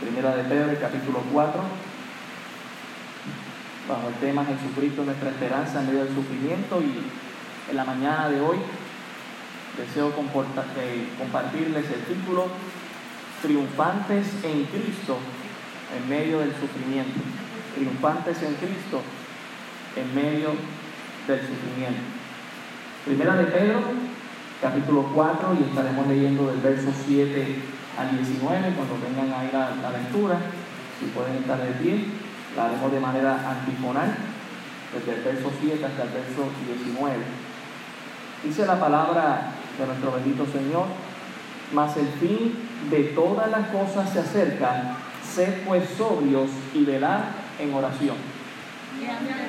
Primera de Pedro, capítulo 4, bajo el tema Jesucristo, nuestra esperanza en medio del sufrimiento. Y en la mañana de hoy deseo eh, compartirles el título Triunfantes en Cristo en medio del sufrimiento. Triunfantes en Cristo en medio del sufrimiento. Primera de Pedro, capítulo 4, y estaremos leyendo del verso 7 al 19 cuando vengan a ir a la lectura. Si pueden estar de pie, la haremos de manera antifonal, desde el verso 7 hasta el verso 19. Dice la palabra de nuestro bendito Señor, mas el fin de todas las cosas se acerca, sed pues sobrios y velad en oración.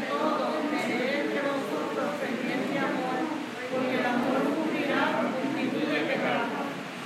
Todo, entre vosotros pendiente amor, porque el amor cubrirá multitud de pecados.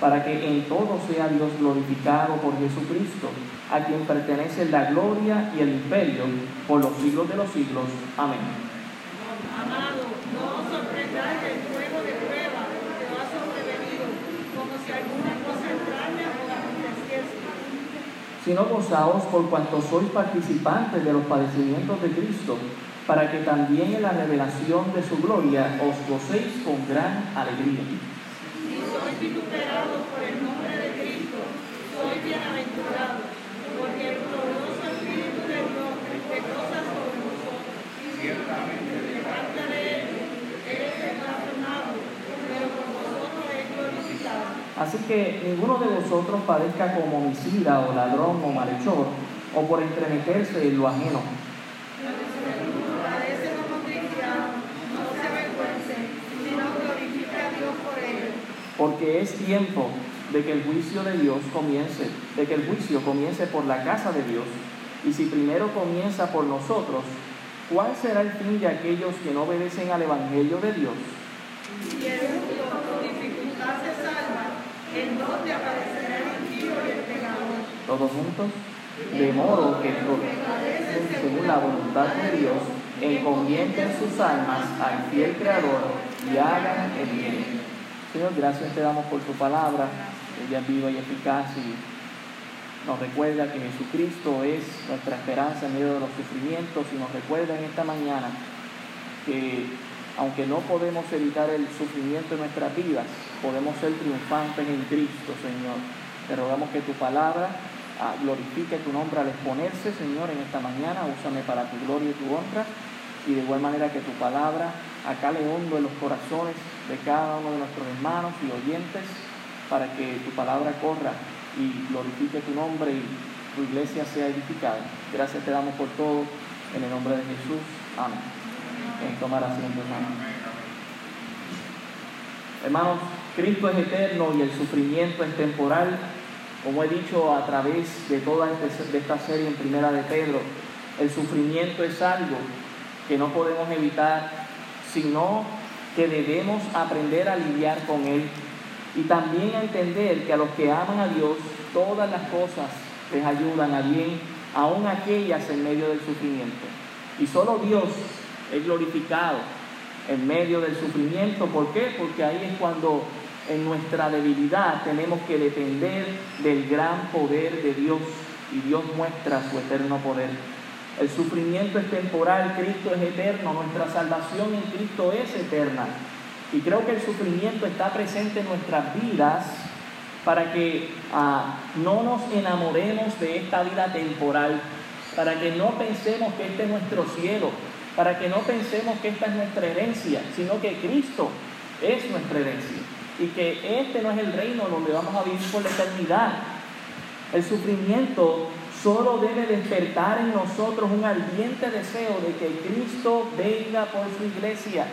para que en todo sea Dios glorificado por Jesucristo, a quien pertenece la gloria y el imperio por los siglos de los siglos. Amén. Amado, no os sorprendáis del fuego de prueba que os ha sobrevenido, como si alguna cosa extraña os aconteciese. Sino gozaos por cuanto sois participantes de los padecimientos de Cristo para que también en la revelación de su gloria os gocéis con gran alegría. Si sois vituperados por el nombre de Cristo, sois bienaventurados, porque el glorioso Espíritu de Dios reposa sobre vosotros. Ciertamente, de parte de él, eres blasfemado, pero con vosotros es glorificado. Así que ninguno de vosotros padezca como homicida o ladrón o malhechor, o por entremeterse en lo ajeno porque es tiempo de que el juicio de Dios comience, de que el juicio comience por la casa de Dios. Y si primero comienza por nosotros, ¿cuál será el fin de aquellos que no obedecen al Evangelio de Dios? Si el con dificultad se salva, ¿en dónde aparecerá el impío y el pecador? Todos juntos. De modo que según la voluntad de Dios, encomienden sus almas al fiel Creador y hagan el bien. Señor, gracias te damos por tu palabra, ella es viva y eficaz y nos recuerda que Jesucristo es nuestra esperanza en medio de los sufrimientos y nos recuerda en esta mañana que aunque no podemos evitar el sufrimiento en nuestras vidas, podemos ser triunfantes en Cristo, Señor. Te rogamos que tu palabra ah, glorifique tu nombre al exponerse, Señor, en esta mañana. Úsame para tu gloria y tu honra. Y de igual manera que tu palabra acá le hondo en los corazones de cada uno de nuestros hermanos y oyentes para que tu palabra corra y glorifique tu nombre y tu iglesia sea edificada. Gracias te damos por todo. En el nombre de Jesús. Amén. En tomar asiento, hermanos. Hermanos, Cristo es eterno y el sufrimiento es temporal. Como he dicho a través de toda este, esta serie en Primera de Pedro, el sufrimiento es algo que no podemos evitar, sino que debemos aprender a lidiar con Él y también a entender que a los que aman a Dios, todas las cosas les ayudan a bien, aun aquellas en medio del sufrimiento. Y solo Dios es glorificado en medio del sufrimiento. ¿Por qué? Porque ahí es cuando en nuestra debilidad tenemos que depender del gran poder de Dios y Dios muestra su eterno poder. El sufrimiento es temporal, Cristo es eterno, nuestra salvación en Cristo es eterna. Y creo que el sufrimiento está presente en nuestras vidas para que ah, no nos enamoremos de esta vida temporal, para que no pensemos que este es nuestro cielo, para que no pensemos que esta es nuestra herencia, sino que Cristo es nuestra herencia y que este no es el reino donde vamos a vivir por la eternidad. El sufrimiento solo debe despertar en nosotros un ardiente deseo de que Cristo venga por su iglesia.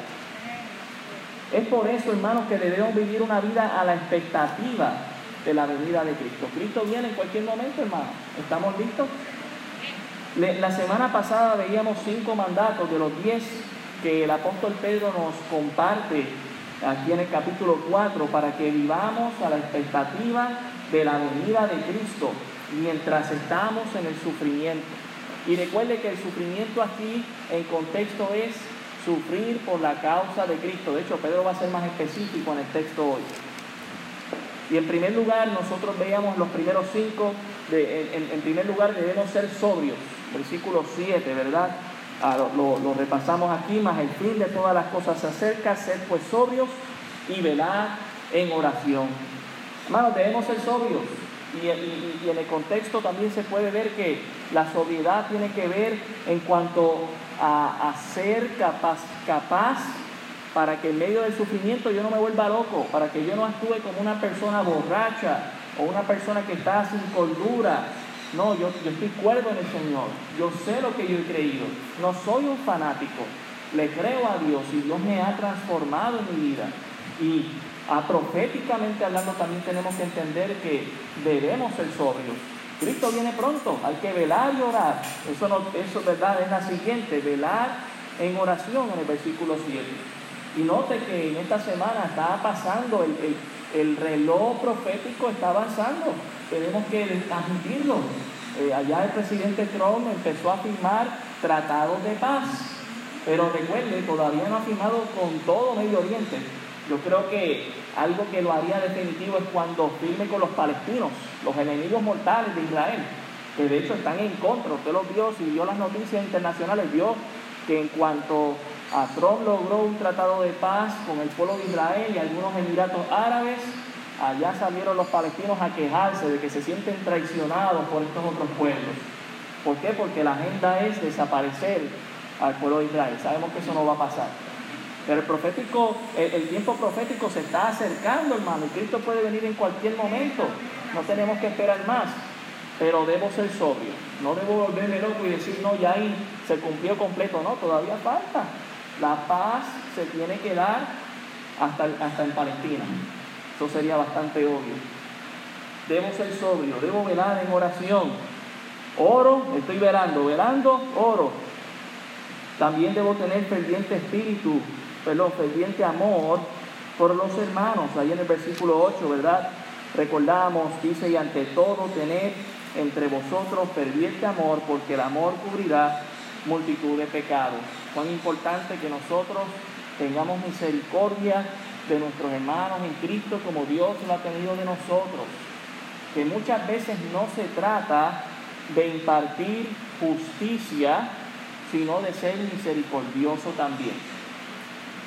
Es por eso, hermanos, que debemos vivir una vida a la expectativa de la venida de Cristo. Cristo viene en cualquier momento, hermano. ¿Estamos listos? La semana pasada veíamos cinco mandatos de los diez que el apóstol Pedro nos comparte aquí en el capítulo 4, para que vivamos a la expectativa de la venida de Cristo mientras estamos en el sufrimiento. Y recuerde que el sufrimiento aquí en contexto es sufrir por la causa de Cristo. De hecho, Pedro va a ser más específico en el texto hoy. Y en primer lugar, nosotros veíamos los primeros cinco, en, primer lugar debemos ser sobrios, versículo 7, ¿verdad? Ah, lo, repasamos aquí, más el fin de todas las cosas se acerca, ser pues sobrios y velar en oración. Hermanos, debemos ser sobrios. Y, en el contexto también se puede ver que la sobriedad tiene que ver en cuanto a, ser capaz, capaz para que en medio del sufrimiento yo no me vuelva loco, para que yo no actúe como una persona borracha o una persona que está sin cordura. No, yo, yo estoy cuerdo en el Señor, yo sé lo que yo he creído, no soy un fanático, le creo a Dios y Dios me ha transformado en mi vida. Y a proféticamente hablando también tenemos que entender que debemos ser sobrios. Cristo viene pronto, hay que velar y orar. Eso, no, eso verdad es la siguiente, velar en oración en el versículo 7. Y note que en esta semana está pasando, el, reloj profético está avanzando. Tenemos que admitirlo. Eh, allá el presidente Trump empezó a firmar tratados de paz. Pero recuerde, todavía no ha firmado con todo Medio Oriente. Yo creo que algo que lo haría definitivo es cuando firme con los palestinos, los enemigos mortales de Israel, que de hecho están en contra. Usted los vio, si vio las noticias internacionales, vio que en cuanto a Trump logró un tratado de paz con el pueblo de Israel y algunos emiratos árabes, allá salieron los palestinos a quejarse de que se sienten traicionados por estos otros pueblos. ¿Por qué? Porque la agenda es desaparecer al pueblo de Israel. Sabemos que eso no va a pasar. Pero el profético, el, tiempo profético se está acercando, hermano, Cristo puede venir en cualquier momento. No tenemos que esperar más, pero debo ser sobrio. No debo volverme loco y decir, no, ya ahí se cumplió completo. No, todavía falta. La paz se tiene que dar hasta, hasta en Palestina. Eso sería bastante obvio. Debo ser sobrio, debo velar en oración. Oro, estoy velando, velando, oro. También debo tener ferviente espíritu perdón, ferviente amor por los hermanos. Ahí en el versículo 8, ¿verdad? Recordamos, dice, y ante todo tener entre vosotros ferviente amor, porque el amor cubrirá multitud de pecados. Cuán importante que nosotros tengamos misericordia de nuestros hermanos en Cristo como Dios lo ha tenido de nosotros. Que muchas veces no se trata de impartir justicia, sino de ser misericordioso también.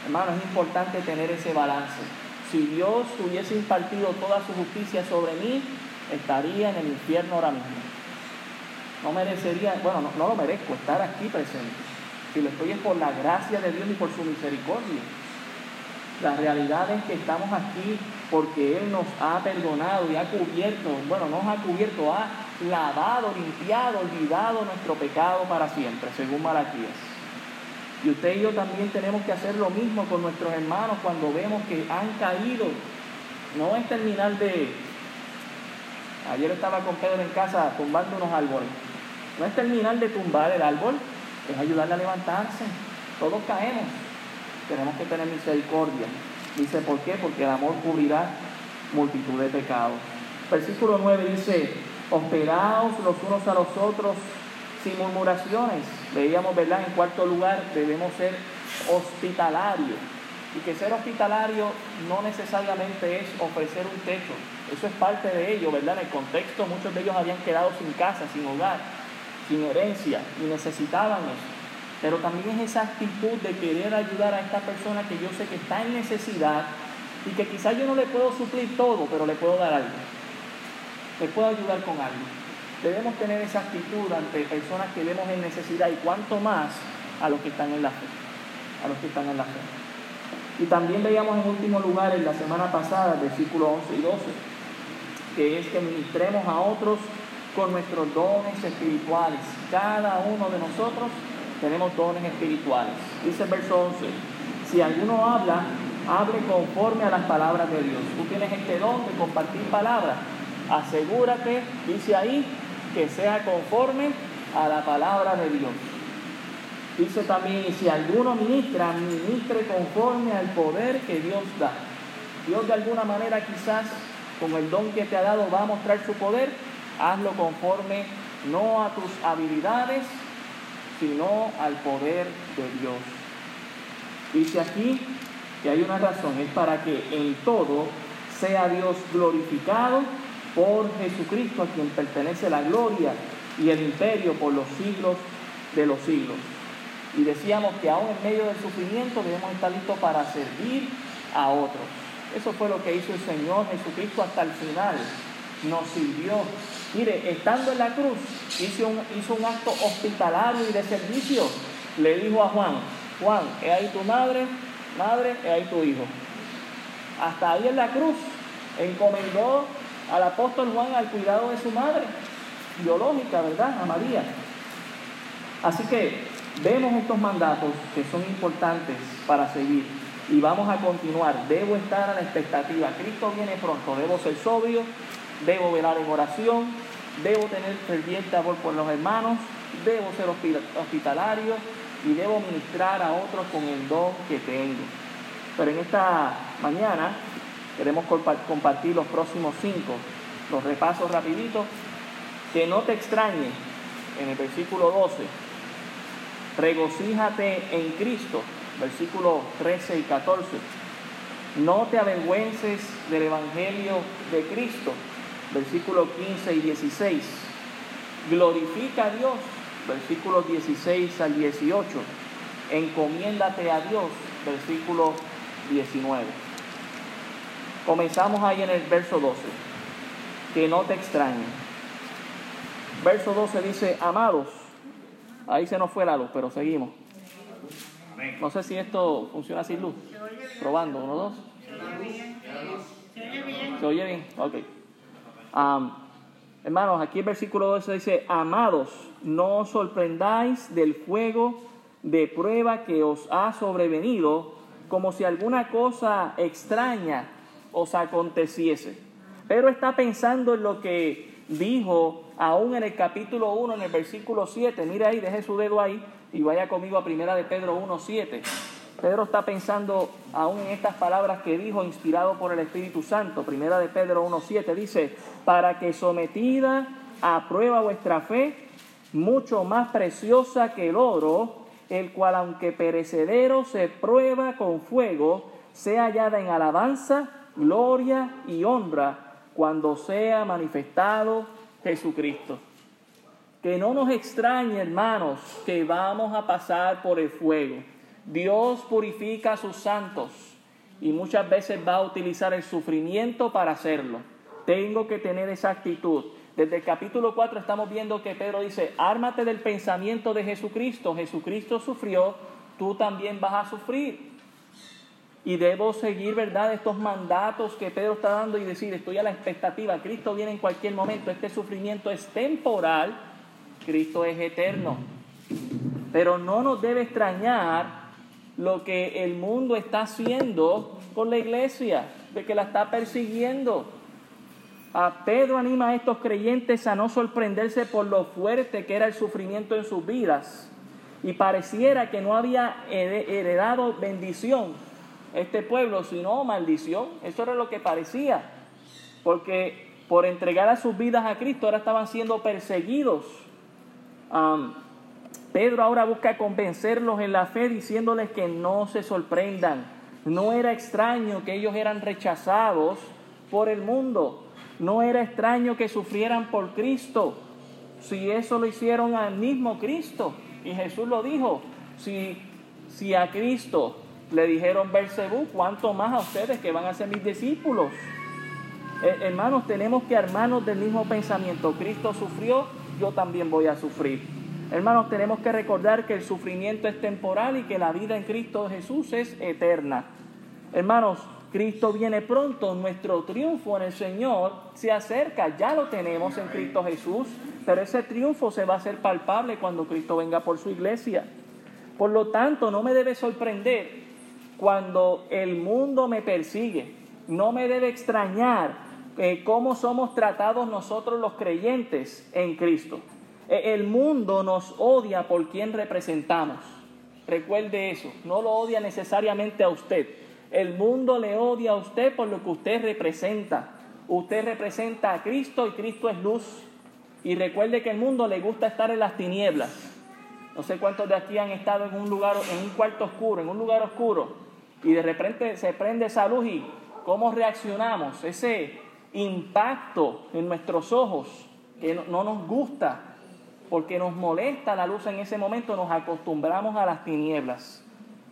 Hermano, es importante tener ese balance. Si Dios hubiese impartido toda su justicia sobre mí, estaría en el infierno ahora mismo. No merecería, bueno, no, lo merezco estar aquí presente. Si lo estoy es por la gracia de Dios y por su misericordia. La realidad es que estamos aquí porque Él nos ha perdonado y ha cubierto, bueno, nos ha cubierto, ha lavado, limpiado, olvidado nuestro pecado para siempre, según Malaquías. Y usted y yo también tenemos que hacer lo mismo con nuestros hermanos cuando vemos que han caído. No es terminar de... Ayer estaba con Pedro en casa tumbando unos árboles. No es terminar de tumbar el árbol, es ayudarle a levantarse. Todos caemos. Tenemos que tener misericordia. Dice, ¿por qué? Porque el amor cubrirá multitud de pecados. Versículo 9 dice, hosperaos los unos a los otros sin murmuraciones. Veíamos, ¿verdad? En cuarto lugar, debemos ser hospitalarios. Y que ser hospitalario no necesariamente es ofrecer un techo. Eso es parte de ello, ¿verdad? En el contexto, muchos de ellos habían quedado sin casa, sin hogar, sin herencia y necesitaban eso. Pero también es esa actitud de querer ayudar a esta persona que yo sé que está en necesidad y que quizás yo no le puedo suplir todo, pero le puedo dar algo. Le puedo ayudar con algo. Debemos tener esa actitud ante personas que vemos en necesidad y cuanto más a los que están en la fe. A los que están en la fe. Y también veíamos en último lugar en la semana pasada, versículos 11 y 12, que es que ministremos a otros con nuestros dones espirituales. Cada uno de nosotros tenemos dones espirituales. Dice el verso 11, si alguno habla, hable conforme a las palabras de Dios. Tú tienes este don de compartir palabras. Asegúrate, dice ahí, que sea conforme a la palabra de Dios. Dice también, si alguno ministra, ministre conforme al poder que Dios da. Dios de alguna manera quizás con el don que te ha dado va a mostrar su poder. Hazlo conforme no a tus habilidades, sino al poder de Dios. Dice aquí que hay una razón, es para que en todo sea Dios glorificado por Jesucristo, a quien pertenece la gloria y el imperio por los siglos de los siglos. Y decíamos que aún en medio del sufrimiento debemos estar listos para servir a otros. Eso fue lo que hizo el Señor Jesucristo hasta el final. Nos sirvió. Mire, estando en la cruz, hizo un, acto hospitalario y de servicio. Le dijo a Juan, Juan, he ahí tu madre, madre, he ahí tu hijo. Hasta ahí en la cruz encomendó al apóstol Juan al cuidado de su madre biológica, ¿verdad? A María. Así que vemos estos mandatos que son importantes para seguir y vamos a continuar. Debo estar a la expectativa. Cristo viene pronto. Debo ser sobrio, debo velar en oración, debo tener ferviente amor por los hermanos, debo ser hospitalario y debo ministrar a otros con el don que tengo. Pero en esta mañana queremos compartir los próximos cinco, los repasos rapiditos. Que no te extrañe en el versículo 12 regocíjate en Cristo, versículos 13 y 14. No te avergüences del Evangelio de Cristo, versículos 15 y 16. Glorifica a Dios, versículos 16 al 18. Encomiéndate a Dios, versículo 19. Comenzamos ahí en el verso 12. Que no te extrañe. Verso 12 dice, amados, Ahí se nos fue la luz, pero seguimos. No sé si esto funciona sin luz. Probando, uno, dos. ¿Se oye bien? Ok. Hermanos, aquí el versículo 12 dice, amados, no os sorprendáis del fuego de prueba que os ha sobrevenido, como si alguna cosa extraña os aconteciese. Pero está pensando en lo que dijo aún en el capítulo 1, en el versículo 7, mire ahí, deje su dedo ahí y vaya conmigo a primera de Pedro 1, 7. Pedro está pensando aún en estas palabras que dijo, inspirado por el Espíritu Santo. Primera de Pedro 1, 7 dice, para que sometida a prueba vuestra fe, mucho más preciosa que el oro, el cual aunque perecedero se prueba con fuego, sea hallada en alabanza, gloria y honra cuando sea manifestado Jesucristo. Que no nos extrañe, hermanos, que vamos a pasar por el fuego. Dios purifica a sus santos y muchas veces va a utilizar el sufrimiento para hacerlo. Tengo que tener esa actitud. Desde el capítulo 4 estamos viendo que Pedro dice, ármate del pensamiento de Jesucristo. Jesucristo sufrió, tú también vas a sufrir. Y debo seguir, ¿verdad?, estos mandatos que Pedro está dando y decir, estoy a la expectativa, Cristo viene en cualquier momento, este sufrimiento es temporal, Cristo es eterno. Pero no nos debe extrañar lo que el mundo está haciendo con la iglesia, de que la está persiguiendo. A Pedro anima a estos creyentes a no sorprenderse por lo fuerte que era el sufrimiento en sus vidas. Y pareciera que no había heredado bendición este pueblo, sino maldición. Eso era lo que parecía. Porque por entregar a sus vidas a Cristo ahora estaban siendo perseguidos. Pedro ahora busca convencerlos en la fe diciéndoles que no se sorprendan. No era extraño que ellos eran rechazados por el mundo. No era extraño que sufrieran por Cristo. Si eso lo hicieron al mismo Cristo. Y Jesús lo dijo. Si, si a Cristo le dijeron Bersebú, cuánto más a ustedes que van a ser mis discípulos. Eh, hermanos, tenemos que armarnos del mismo pensamiento. Cristo sufrió, yo también voy a sufrir. Hermanos, tenemos que recordar que el sufrimiento es temporal y que la vida en Cristo Jesús es eterna. Hermanos, Cristo viene pronto, nuestro triunfo en el Señor se acerca, ya lo tenemos en Cristo Jesús, pero ese triunfo se va a hacer palpable cuando Cristo venga por su iglesia. Por lo tanto, no me debe sorprender cuando el mundo me persigue. No me debe extrañar eh, cómo somos tratados nosotros los creyentes en Cristo. E, el mundo nos odia por quien representamos. Recuerde eso. No lo odia necesariamente a usted. El mundo le odia a usted por lo que usted representa. Usted representa a Cristo y Cristo es luz. Y recuerde que el mundo le gusta estar en las tinieblas. No sé cuántos de aquí han estado en un lugar, en un cuarto oscuro, en un lugar oscuro, y de repente se prende esa luz y cómo reaccionamos, ese impacto en nuestros ojos que no nos gusta, porque nos molesta la luz en ese momento, nos acostumbramos a las tinieblas.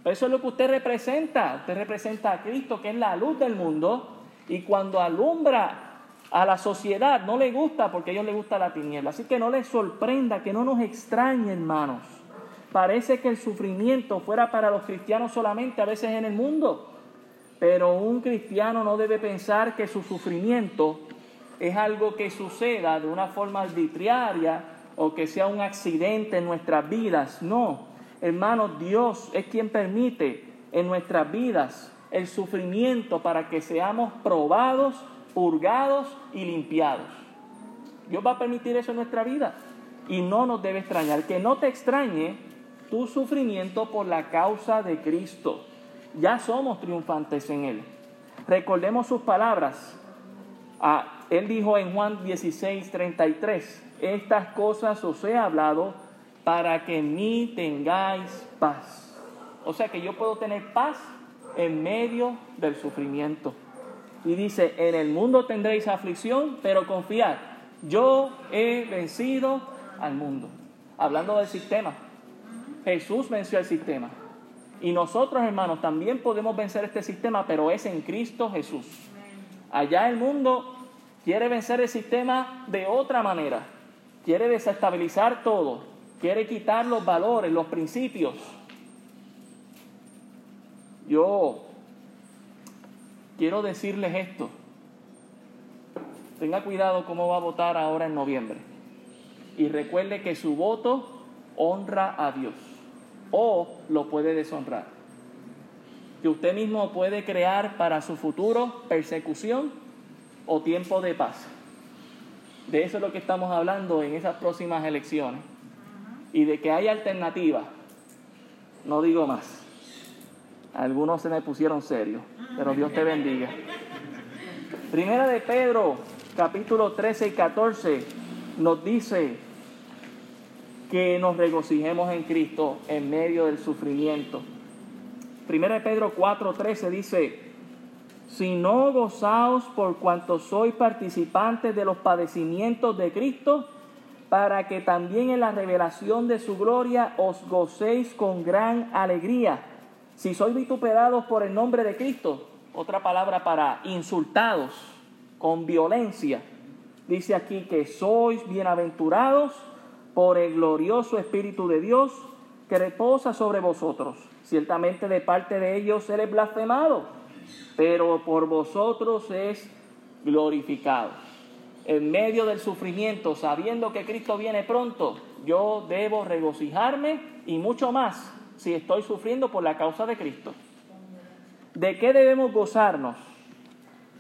Pero eso es lo que usted representa. Usted representa a Cristo, que es la luz del mundo, y cuando alumbra a la sociedad no le gusta porque a ellos les gusta la tiniebla. Así que no les sorprenda, que no nos extrañe, hermanos. Parece que el sufrimiento fuera para los cristianos solamente a veces en el mundo, pero un cristiano no debe pensar que su sufrimiento es algo que suceda de una forma arbitraria o que sea un accidente en nuestras vidas. No, hermanos, Dios es quien permite en nuestras vidas el sufrimiento para que seamos probados, purgados y limpiados. Dios va a permitir eso en nuestra vida y no nos debe extrañar. Que no te extrañe tu sufrimiento por la causa de Cristo. Ya somos triunfantes en Él. Recordemos sus palabras. Ah, él dijo en Juan 16, 33, estas cosas os he hablado para que en mí tengáis paz. O sea que yo puedo tener paz en medio del sufrimiento. Y dice, en el mundo tendréis aflicción, pero confiad, yo he vencido al mundo. Hablando del sistema, Jesús venció el sistema. Y nosotros, hermanos, también podemos vencer este sistema, pero es en Cristo Jesús. Allá el mundo quiere vencer el sistema de otra manera quiere desestabilizar todo, quiere quitar los valores, los principios. Yo quiero decirles esto. Tenga cuidado cómo va a votar ahora en noviembre. Y recuerde que su voto honra a Dios o lo puede deshonrar. Que usted mismo puede crear para su futuro persecución o tiempo de paz. De eso es lo que estamos hablando en esas próximas elecciones. Y de que hay alternativas. No digo más. Algunos se me pusieron serios, pero Dios te bendiga. Primera de Pedro, capítulo 13 y 14, nos dice que nos regocijemos en Cristo en medio del sufrimiento. Primera de Pedro 4, 13 dice, sino gozaos por cuanto sois participantes de los padecimientos de Cristo, para que también en la revelación de su gloria os gocéis con gran alegría. Si sois vituperados por el nombre de Cristo, otra palabra para insultados con violencia, dice aquí que sois bienaventurados por el glorioso Espíritu de Dios que reposa sobre vosotros. Ciertamente de parte de ellos eres blasfemado pero por vosotros es glorificado. En medio del sufrimiento, sabiendo que Cristo viene pronto, yo debo regocijarme y mucho más si estoy sufriendo por la causa de Cristo. ¿De qué debemos gozarnos?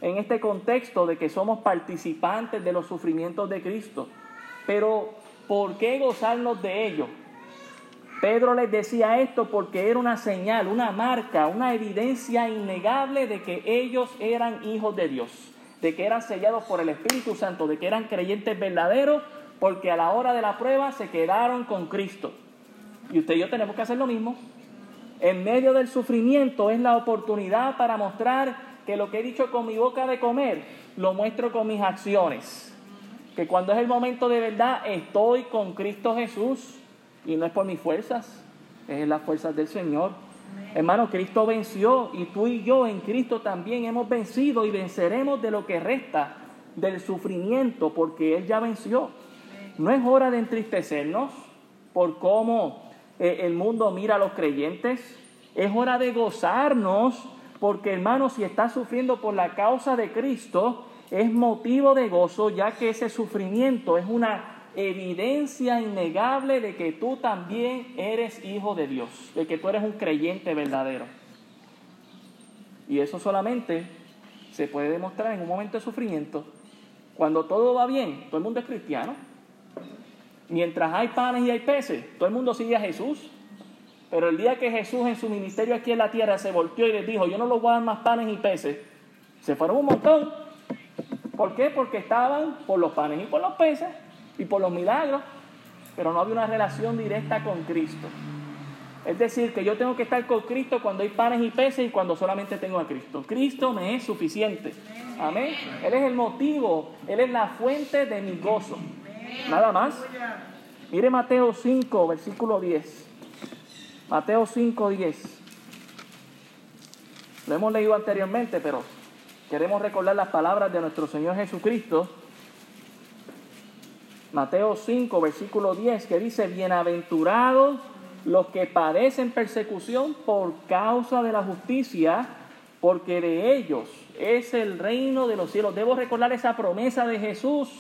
En este contexto de que somos participantes de los sufrimientos de Cristo. Pero, ¿por qué gozarnos de ello? Pedro les decía esto porque era una señal, una marca, una evidencia innegable de que ellos eran hijos de Dios, de que eran sellados por el Espíritu Santo, de que eran creyentes verdaderos, porque a la hora de la prueba se quedaron con Cristo. Y usted y yo tenemos que hacer lo mismo. En medio del sufrimiento es la oportunidad para mostrar que lo que he dicho con mi boca de comer, lo muestro con mis acciones. Que cuando es el momento de verdad, estoy con Cristo Jesús y no es por mis fuerzas, es las fuerzas del Señor. Hermano, Cristo venció y tú y yo en Cristo también hemos vencido y venceremos de lo que resta del sufrimiento porque Él ya venció. No es hora de entristecernos por cómo eh, el mundo mira a los creyentes. Es hora de gozarnos porque hermano, si estás sufriendo por la causa de Cristo, es motivo de gozo ya que ese sufrimiento es una evidencia innegable de que tú también eres hijo de Dios, de que tú eres un creyente verdadero. Y eso solamente se puede demostrar en un momento de sufrimiento. Cuando todo va bien, todo el mundo es cristiano. Mientras hay panes y hay peces, todo el mundo sigue a Jesús. Pero el día que Jesús en su ministerio aquí en la tierra se volteó y les dijo, yo no los voy a dar más panes y peces, se fueron un montón. ¿Por qué? Porque estaban por los panes y por los peces y por los milagros, pero no había una relación directa con Cristo. Es decir, que yo tengo que estar con Cristo cuando hay panes y peces y cuando solamente tengo a Cristo. Cristo me es suficiente. Amén. Él es el motivo, Él es la fuente de mi gozo. Nada más. Mire Mateo 5, versículo 10. Mateo 5, 10. Lo hemos leído anteriormente, pero queremos recordar las palabras de nuestro Señor Jesucristo. Mateo 5, versículo 10, que dice, bienaventurados los que padecen persecución por causa de la justicia, porque de ellos es el reino de los cielos. Debo recordar esa promesa de Jesús.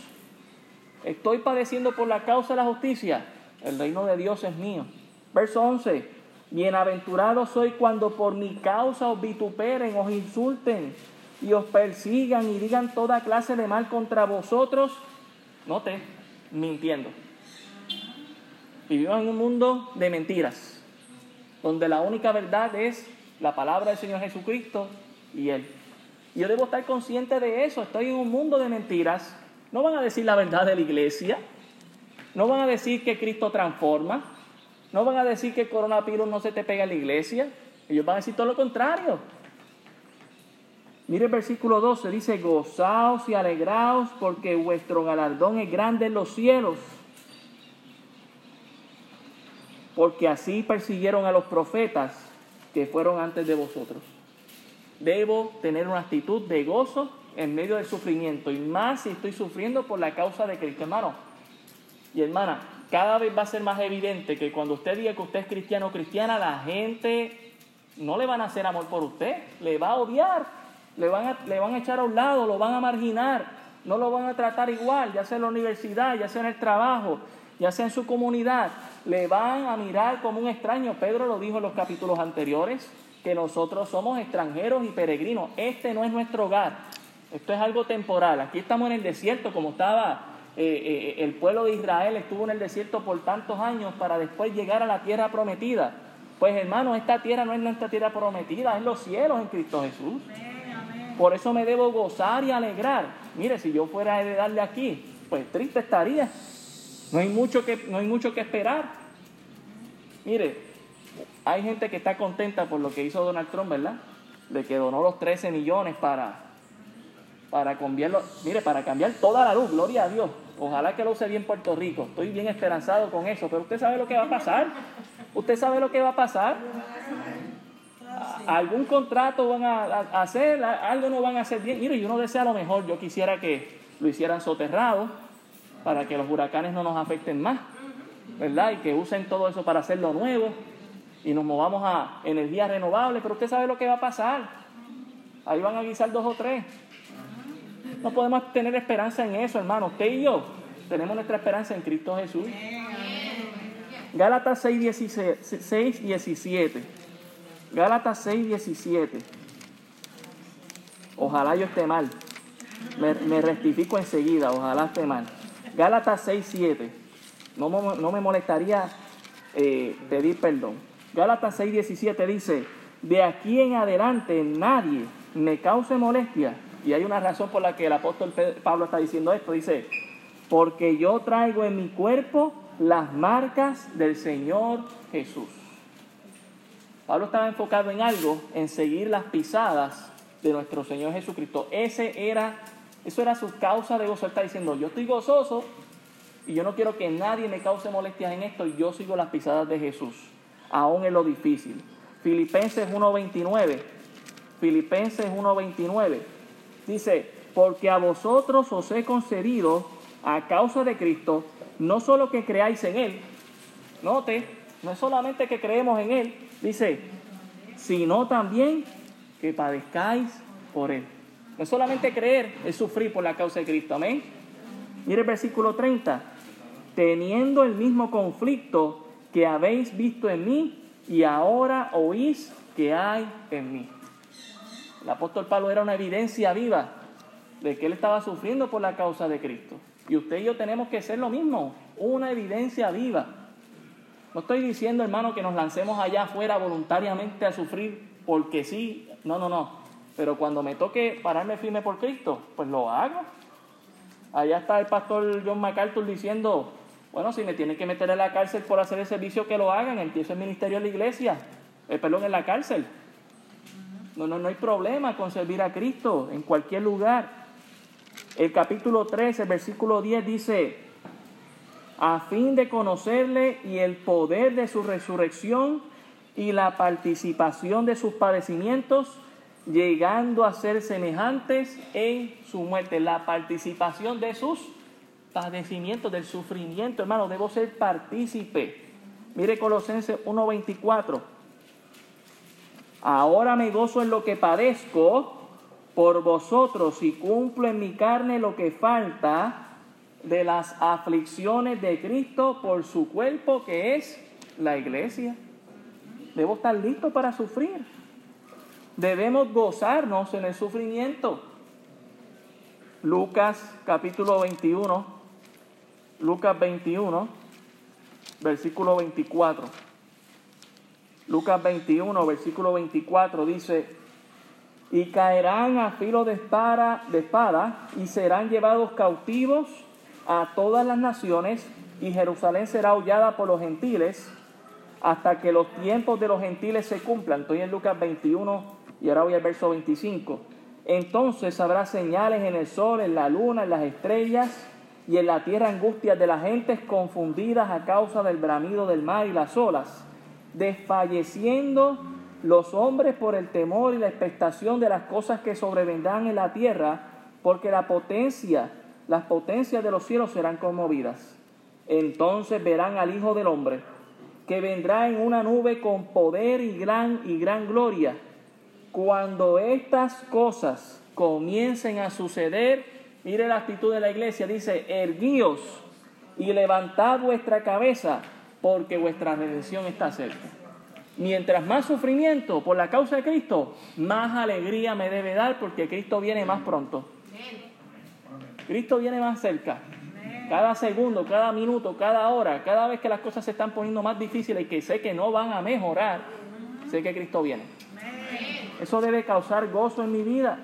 Estoy padeciendo por la causa de la justicia. El reino de Dios es mío. Verso 11. Bienaventurado soy cuando por mi causa os vituperen, os insulten y os persigan y digan toda clase de mal contra vosotros. Note, mintiendo. Vivimos en un mundo de mentiras, donde la única verdad es la palabra del Señor Jesucristo y Él. Yo debo estar consciente de eso. Estoy en un mundo de mentiras. No van a decir la verdad de la iglesia. No van a decir que Cristo transforma. No van a decir que el coronavirus no se te pega en la iglesia. Ellos van a decir todo lo contrario. Mire el versículo 12, dice, gozaos y alegraos porque vuestro galardón es grande en los cielos porque así persiguieron a los profetas que fueron antes de vosotros. Debo tener una actitud de gozo en medio del sufrimiento, y más si estoy sufriendo por la causa de Cristo, hermano. Y hermana, cada vez va a ser más evidente que cuando usted diga que usted es cristiano o cristiana, la gente no le van a hacer amor por usted, le va a odiar, le van a, le van a echar a un lado, lo van a marginar, no lo van a tratar igual, ya sea en la universidad, ya sea en el trabajo, ya sea en su comunidad le van a mirar como un extraño. Pedro lo dijo en los capítulos anteriores, que nosotros somos extranjeros y peregrinos. Este no es nuestro hogar. Esto es algo temporal. Aquí estamos en el desierto, como estaba eh, eh, el pueblo de Israel, estuvo en el desierto por tantos años para después llegar a la tierra prometida. Pues hermano, esta tierra no es nuestra tierra prometida, es los cielos en Cristo Jesús. Por eso me debo gozar y alegrar. Mire, si yo fuera a heredarle aquí, pues triste estaría. No hay mucho que, no hay mucho que esperar. Mire, hay gente que está contenta por lo que hizo Donald Trump, ¿verdad? De que donó los 13 millones para, para cambiarlo, mire, para cambiar toda la luz, gloria a Dios. Ojalá que lo use bien Puerto Rico. Estoy bien esperanzado con eso, pero usted sabe lo que va a pasar. Usted sabe lo que va a pasar. Algún contrato van a, hacer, algo no van a hacer bien. Mire, yo no deseo lo mejor, yo quisiera que lo hicieran soterrado para que los huracanes no nos afecten más, ¿verdad? Y que usen todo eso para hacerlo nuevo y nos movamos a energías renovables, pero usted sabe lo que va a pasar. Ahí van a guisar dos o tres. No podemos tener esperanza en eso, hermano. Usted y yo tenemos nuestra esperanza en Cristo Jesús. Gálatas 6, 17. Gálatas 6, 17. Ojalá yo esté mal. Me, me rectifico enseguida, ojalá esté mal. Gálatas 6, 7. No, no me molestaría eh, pedir perdón. Gálatas 6, 17 dice, de aquí en adelante nadie me cause molestia. Y hay una razón por la que el apóstol Pablo está diciendo esto. Dice, porque yo traigo en mi cuerpo las marcas del Señor Jesús. Pablo estaba enfocado en algo, en seguir las pisadas de nuestro Señor Jesucristo. Ese era eso era su causa de gozo. Él está diciendo, yo estoy gozoso y yo no quiero que nadie me cause molestias en esto y yo sigo las pisadas de Jesús, aún en lo difícil. Filipenses 1.29. Filipenses 1.29. Dice, porque a vosotros os he concedido a causa de Cristo, no solo que creáis en Él, note, no es solamente que creemos en Él, dice, sino también que padezcáis por Él. No solamente creer, es sufrir por la causa de Cristo. Amén. Mire el versículo 30. Teniendo el mismo conflicto que habéis visto en mí y ahora oís que hay en mí. El apóstol Pablo era una evidencia viva de que él estaba sufriendo por la causa de Cristo. Y usted y yo tenemos que ser lo mismo, una evidencia viva. No estoy diciendo, hermano, que nos lancemos allá afuera voluntariamente a sufrir porque sí. No, no, no. Pero cuando me toque pararme firme por Cristo, pues lo hago. Allá está el pastor John MacArthur diciendo, bueno, si me tienen que meter en la cárcel por hacer el servicio, que lo hagan. Empiezo el ministerio en la iglesia. Eh, perdón, en la cárcel. No, no, no hay problema con servir a Cristo en cualquier lugar. El capítulo 13, versículo 10 dice, a fin de conocerle y el poder de su resurrección y la participación de sus padecimientos, llegando a ser semejantes en su muerte. La participación de sus padecimientos, del sufrimiento, hermano, debo ser partícipe. Mire Colosenses 1.24. Ahora me gozo en lo que padezco por vosotros y cumplo en mi carne lo que falta de las aflicciones de Cristo por su cuerpo que es la iglesia. Debo estar listo para sufrir. Debemos gozarnos en el sufrimiento. Lucas capítulo 21, Lucas 21, versículo 24. Lucas 21, versículo 24 dice, y caerán a filo de espada, de espada y serán llevados cautivos a todas las naciones y Jerusalén será hollada por los gentiles hasta que los tiempos de los gentiles se cumplan. Estoy en Lucas 21 y ahora voy al verso 25. Entonces habrá señales en el sol, en la luna, en las estrellas y en la tierra angustias de las gentes confundidas a causa del bramido del mar y las olas, desfalleciendo los hombres por el temor y la expectación de las cosas que sobrevendrán en la tierra, porque la potencia las potencias de los cielos serán conmovidas. Entonces verán al Hijo del Hombre, que vendrá en una nube con poder y gran y gran gloria. Cuando estas cosas comiencen a suceder, mire la actitud de la iglesia, dice, erguíos y levantad vuestra cabeza, porque vuestra redención está cerca. Mientras más sufrimiento por la causa de Cristo, más alegría me debe dar, porque Cristo viene más pronto. Cristo viene más cerca. Cada segundo, cada minuto, cada hora, cada vez que las cosas se están poniendo más difíciles y que sé que no van a mejorar, sé que Cristo viene. Eso debe causar gozo en mi vida.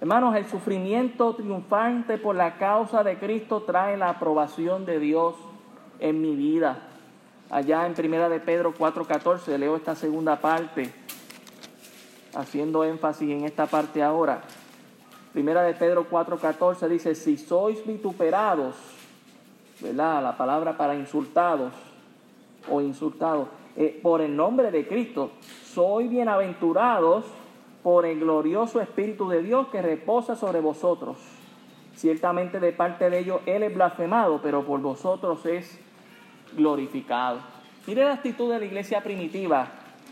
Hermanos, el sufrimiento triunfante por la causa de Cristo trae la aprobación de Dios en mi vida. Allá en Primera de Pedro 4:14 leo esta segunda parte, haciendo énfasis en esta parte ahora. Primera de Pedro 4:14 dice, si sois vituperados, ¿verdad? La palabra para insultados o insultados, eh, por el nombre de Cristo, sois bienaventurados por el glorioso Espíritu de Dios que reposa sobre vosotros. Ciertamente de parte de ellos Él es blasfemado, pero por vosotros es glorificado. Mire la actitud de la iglesia primitiva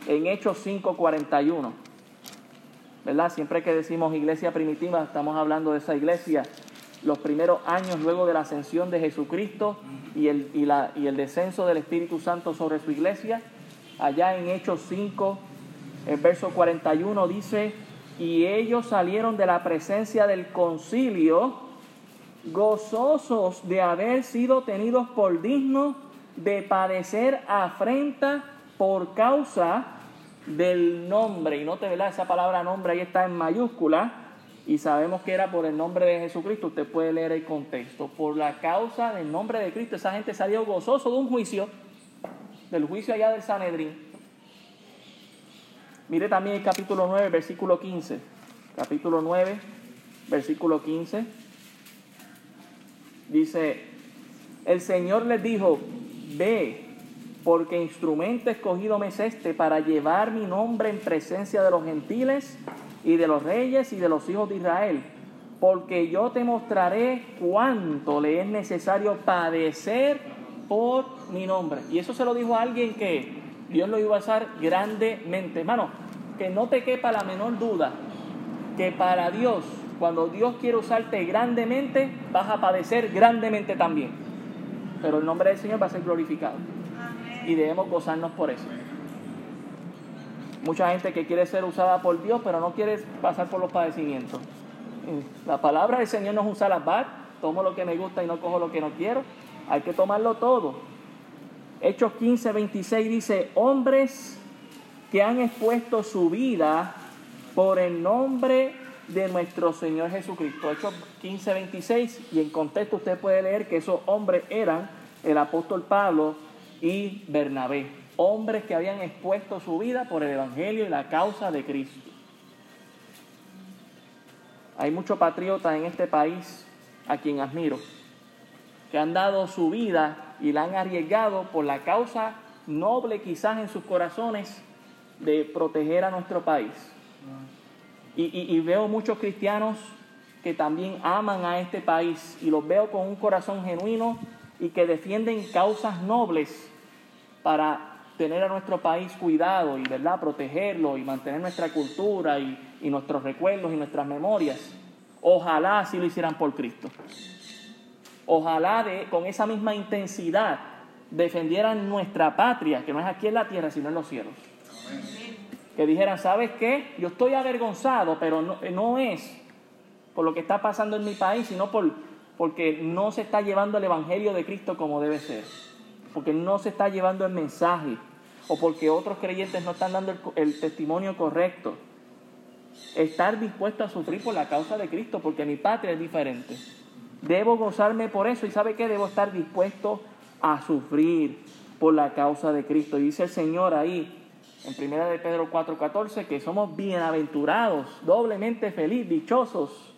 en Hechos 5:41. ¿Verdad? Siempre que decimos iglesia primitiva, estamos hablando de esa iglesia, los primeros años luego de la ascensión de Jesucristo y el, y, la, y el descenso del Espíritu Santo sobre su iglesia. Allá en Hechos 5, el verso 41 dice, y ellos salieron de la presencia del concilio gozosos de haber sido tenidos por dignos de padecer afrenta por causa del nombre, y no te ¿verdad? Esa palabra nombre ahí está en mayúscula, y sabemos que era por el nombre de Jesucristo. Usted puede leer el contexto. Por la causa del nombre de Cristo, esa gente salió gozoso de un juicio, del juicio allá del Sanedrín. Mire también el capítulo 9, versículo 15. Capítulo 9, versículo 15. Dice, el Señor les dijo, ve porque instrumento escogido me es este para llevar mi nombre en presencia de los gentiles y de los reyes y de los hijos de Israel, porque yo te mostraré cuánto le es necesario padecer por mi nombre. Y eso se lo dijo a alguien que Dios lo iba a usar grandemente. Hermano, que no te quepa la menor duda que para Dios, cuando Dios quiere usarte grandemente, vas a padecer grandemente también. Pero el nombre del Señor va a ser glorificado y debemos gozarnos por eso. Mucha gente que quiere ser usada por Dios, pero no quiere pasar por los padecimientos. La palabra del Señor no es un salabar, tomo lo que me gusta y no cojo lo que no quiero. Hay que tomarlo todo. Hechos 15, 26 dice, hombres que han expuesto su vida por el nombre de nuestro Señor Jesucristo. Hechos 15, 26, y en contexto usted puede leer que esos hombres eran el apóstol Pablo y Bernabé, hombres que habían expuesto su vida por el Evangelio y la causa de Cristo. Hay muchos patriotas en este país a quien admiro, que han dado su vida y la han arriesgado por la causa noble quizás en sus corazones de proteger a nuestro país. Y, veo muchos cristianos que también aman a este país y los veo con un corazón genuino y que defienden causas nobles para tener a nuestro país cuidado y verdad protegerlo y mantener nuestra cultura y, y nuestros recuerdos y nuestras memorias. Ojalá así lo hicieran por Cristo. Ojalá con esa misma intensidad defendieran nuestra patria, que no es aquí en la tierra, sino en los cielos. Que dijeran, ¿sabes qué? Yo estoy avergonzado, pero no, no es por lo que está pasando en mi país, sino por, porque no se está llevando el Evangelio de Cristo como debe ser. Porque no se está llevando el mensaje. O porque otros creyentes no están dando el, el testimonio correcto. Estar dispuesto a sufrir por la causa de Cristo, porque mi patria es diferente. Debo gozarme por eso y sabe que debo estar dispuesto a sufrir por la causa de Cristo. Y dice el Señor ahí en primera de Pedro 4:14 que somos bienaventurados, doblemente felices, dichosos,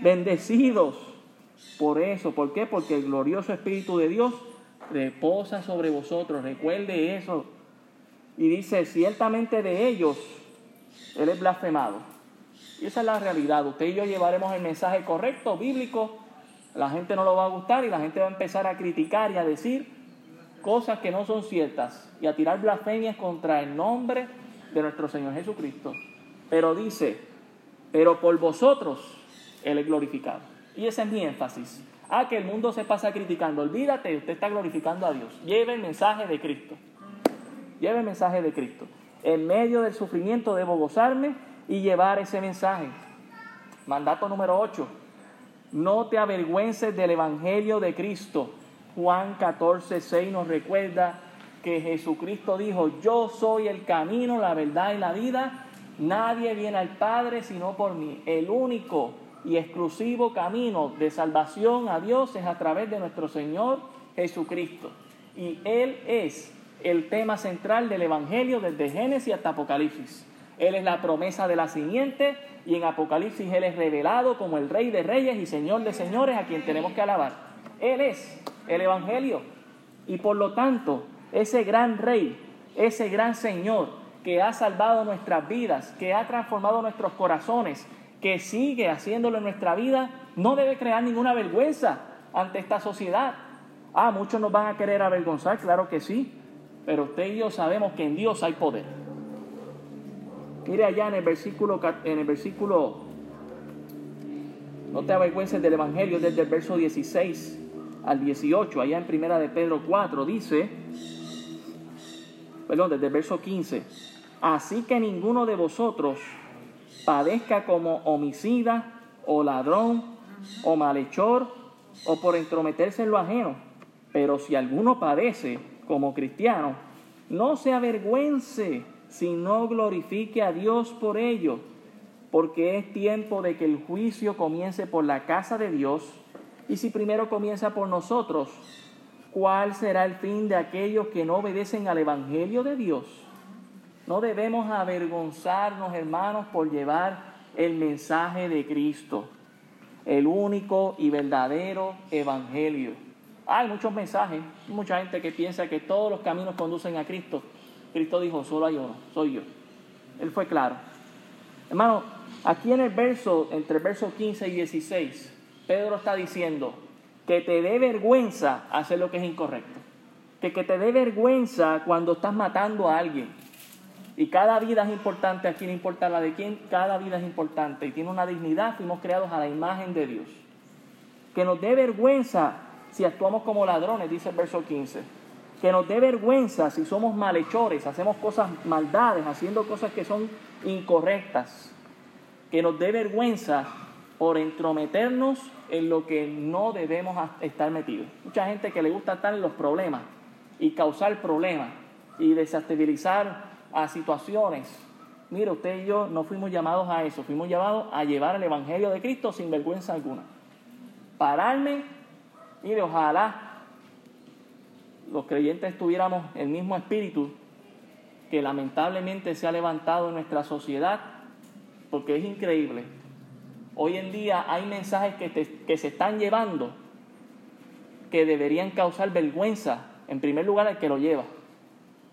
bendecidos. Por eso, ¿por qué? Porque el glorioso Espíritu de Dios reposa sobre vosotros. Recuerde eso. Y dice, ciertamente de ellos, Él es blasfemado. Y esa es la realidad. Usted y yo llevaremos el mensaje correcto, bíblico, la gente no lo va a gustar y la gente va a empezar a criticar y a decir cosas que no son ciertas y a tirar blasfemias contra el nombre de nuestro Señor Jesucristo. Pero dice, pero por vosotros Él es glorificado. Y ese es mi énfasis. Ah, que el mundo se pasa criticando. Olvídate, usted está glorificando a Dios. Lleve el mensaje de Cristo. Lleve el mensaje de Cristo. En medio del sufrimiento debo gozarme y llevar ese mensaje. Mandato número 8 no te avergüences del Evangelio de Cristo. Juan 14, 6 nos recuerda que Jesucristo dijo, yo soy el camino, la verdad y la vida. Nadie viene al Padre sino por mí. El único y exclusivo camino de salvación a Dios es a través de nuestro Señor Jesucristo. Y Él es el tema central del Evangelio desde Génesis hasta Apocalipsis. Él es la promesa de la simiente y en Apocalipsis Él es revelado como el Rey de Reyes y Señor de Señores a quien tenemos que alabar. Él es el Evangelio y por lo tanto ese gran Rey, ese gran Señor que ha salvado nuestras vidas, que ha transformado nuestros corazones, que sigue haciéndolo en nuestra vida, no debe crear ninguna vergüenza ante esta sociedad. Ah, muchos nos van a querer avergonzar, claro que sí, pero usted y yo sabemos que en Dios hay poder. Mire allá en el versículo, en el versículo, no te avergüences del Evangelio, desde el verso 16 al 18, allá en primera de Pedro 4, dice, perdón, desde el verso 15, así que ninguno de vosotros padezca como homicida o ladrón o malhechor o por entrometerse en lo ajeno, pero si alguno padece como cristiano, no se avergüence si no glorifique a Dios por ello, porque es tiempo de que el juicio comience por la casa de Dios, y si primero comienza por nosotros, ¿cuál será el fin de aquellos que no obedecen al Evangelio de Dios? No debemos avergonzarnos, hermanos, por llevar el mensaje de Cristo, el único y verdadero Evangelio. Hay muchos mensajes, mucha gente que piensa que todos los caminos conducen a Cristo. Cristo dijo, solo hay uno, soy yo. Él fue claro. Hermano, aquí en el verso, entre el verso 15 y 16, Pedro está diciendo que te dé vergüenza hacer lo que es incorrecto. Que, que te dé vergüenza cuando estás matando a alguien. Y cada vida es importante, aquí no importa la de quién, cada vida es importante y tiene una dignidad, fuimos creados a la imagen de Dios. Que nos dé vergüenza si actuamos como ladrones, dice el verso 15 que nos dé vergüenza si somos malhechores, hacemos cosas maldades, haciendo cosas que son incorrectas, que nos dé vergüenza por entrometernos en lo que no debemos estar metidos. Mucha gente que le gusta estar en los problemas y causar problemas y desestabilizar a situaciones. Mire, usted y yo no fuimos llamados a eso, fuimos llamados a llevar el Evangelio de Cristo sin vergüenza alguna. Pararme, mire, ojalá los creyentes tuviéramos el mismo espíritu que lamentablemente se ha levantado en nuestra sociedad, porque es increíble. Hoy en día hay mensajes que, que se están llevando que deberían causar vergüenza, en primer lugar, al que lo lleva.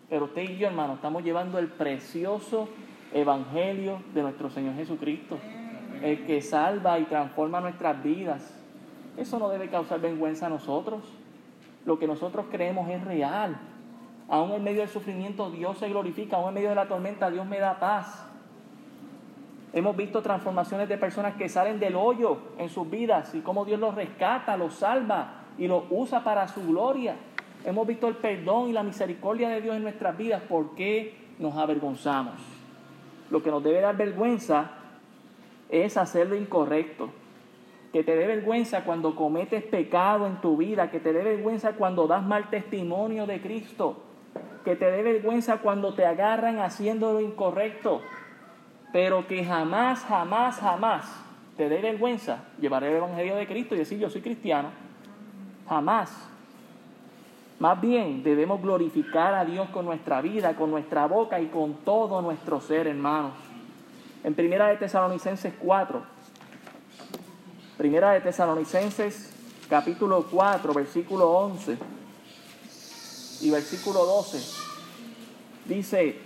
Pero usted y yo, hermano, estamos llevando el precioso evangelio de nuestro Señor Jesucristo, el que salva y transforma nuestras vidas. Eso no debe causar vergüenza a nosotros. Lo que nosotros creemos es real. Aún en medio del sufrimiento Dios se glorifica, aún en medio de la tormenta Dios me da paz. Hemos visto transformaciones de personas que salen del hoyo en sus vidas y cómo Dios los rescata, los salva y los usa para su gloria. Hemos visto el perdón y la misericordia de Dios en nuestras vidas. ¿Por qué nos avergonzamos? Lo que nos debe dar vergüenza es hacer lo incorrecto. Que te dé vergüenza cuando cometes pecado en tu vida. Que te dé vergüenza cuando das mal testimonio de Cristo. Que te dé vergüenza cuando te agarran haciendo lo incorrecto. Pero que jamás, jamás, jamás te dé vergüenza llevar el Evangelio de Cristo y decir yo soy cristiano. Jamás. Más bien debemos glorificar a Dios con nuestra vida, con nuestra boca y con todo nuestro ser, hermanos. En Primera de Tesalonicenses 4, Primera de Tesalonicenses capítulo 4, versículo 11 y versículo 12, dice,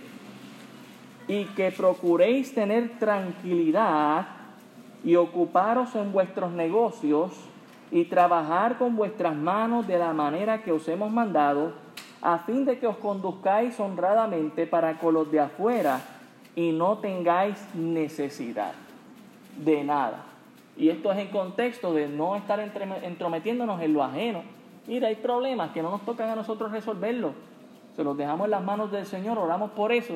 y que procuréis tener tranquilidad y ocuparos en vuestros negocios, y trabajar con vuestras manos de la manera que os hemos mandado, a fin de que os conduzcáis honradamente para con los de afuera y no tengáis necesidad de nada. Y esto es en contexto de no estar entrometiéndonos en lo ajeno. Mira, hay problemas que no nos tocan a nosotros resolverlos. Se los dejamos en las manos del Señor, oramos por eso.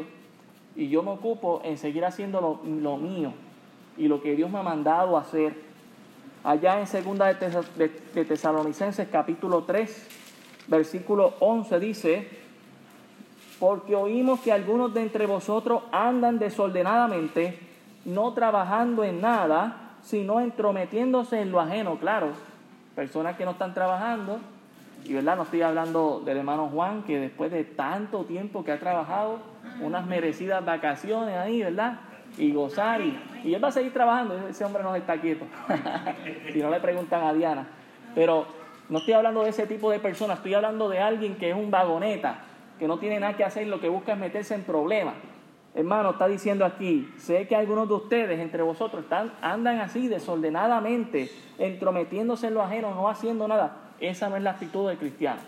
Y yo me ocupo en seguir haciendo lo, lo mío y lo que Dios me ha mandado hacer allá en segunda de, Tesalonicenses capítulo 3, versículo 11 dice, porque oímos que algunos de entre vosotros andan desordenadamente, no trabajando en nada, sino entrometiéndose en lo ajeno, claro, personas que no están trabajando, y verdad, no estoy hablando del hermano Juan, que después de tanto tiempo que ha trabajado, unas merecidas vacaciones ahí, ¿verdad? Y gozar. Y, y él va a seguir trabajando. Ese hombre no está quieto. si no le preguntan a Diana. Pero no estoy hablando de ese tipo de personas. Estoy hablando de alguien que es un vagoneta, que no tiene nada que hacer lo que busca es meterse en problemas. Hermano, está diciendo aquí, sé que algunos de ustedes entre vosotros están, andan así desordenadamente, entrometiéndose en lo ajeno, no haciendo nada. Esa no es la actitud del cristiano.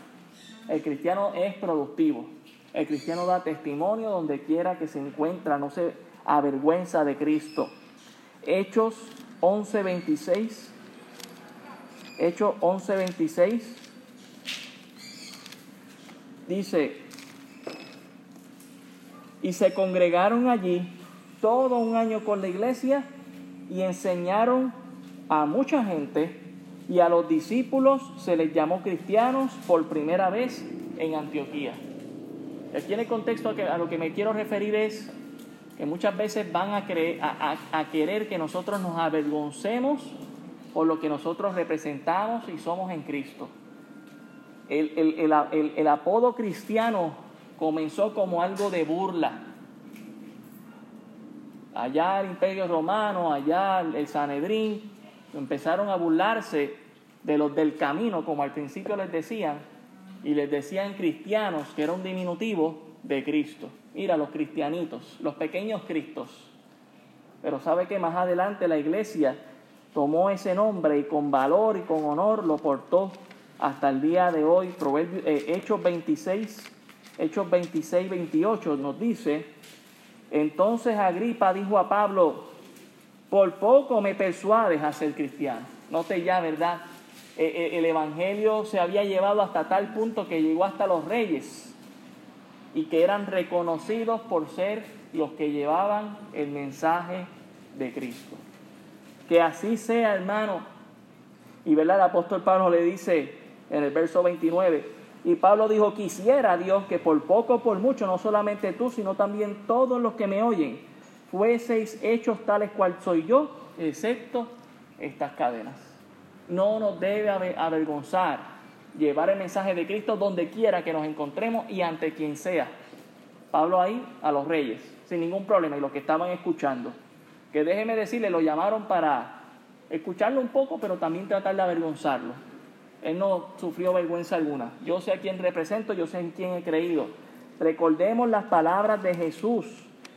El cristiano es productivo. El cristiano da testimonio donde quiera que se encuentra. No se, a vergüenza de Cristo. Hechos 11:26. Hechos 11:26. Dice, y se congregaron allí todo un año con la iglesia y enseñaron a mucha gente y a los discípulos se les llamó cristianos por primera vez en Antioquía. Aquí en el contexto a lo que me quiero referir es que muchas veces van a, creer, a, querer que nosotros nos avergoncemos por lo que nosotros representamos y somos en Cristo. El, el, apodo cristiano comenzó como algo de burla. Allá el Imperio Romano, allá el Sanedrín, empezaron a burlarse de los del camino, como al principio les decían, y les decían cristianos, que era un diminutivo de Cristo. Mira, los cristianitos, los pequeños cristos. Pero sabe que más adelante la iglesia tomó ese nombre y con valor y con honor lo portó hasta el día de hoy. Eh, Hechos 26, Hechos 26, 28 nos dice, entonces Agripa dijo a Pablo, por poco me persuades a ser cristiano. Note ya, ¿verdad? Eh, eh, el Evangelio se había llevado hasta tal punto que llegó hasta los reyes y que eran reconocidos por ser los que llevaban el mensaje de Cristo. Que así sea, hermano. Y verdad, el apóstol Pablo le dice en el verso 29, Y Pablo dijo, quisiera Dios que por poco por mucho, no solamente tú, sino también todos los que me oyen, fueseis hechos tales cual soy yo, excepto estas cadenas. No nos debe avergonzar llevar el mensaje de Cristo donde quiera que nos encontremos y ante quien sea. Pablo ahí a los reyes, sin ningún problema, y los que estaban escuchando. Que déjeme decirle, lo llamaron para escucharlo un poco, pero también tratar de avergonzarlo. Él no sufrió vergüenza alguna. Yo sé a quién represento, yo sé en quién he creído. Recordemos las palabras de Jesús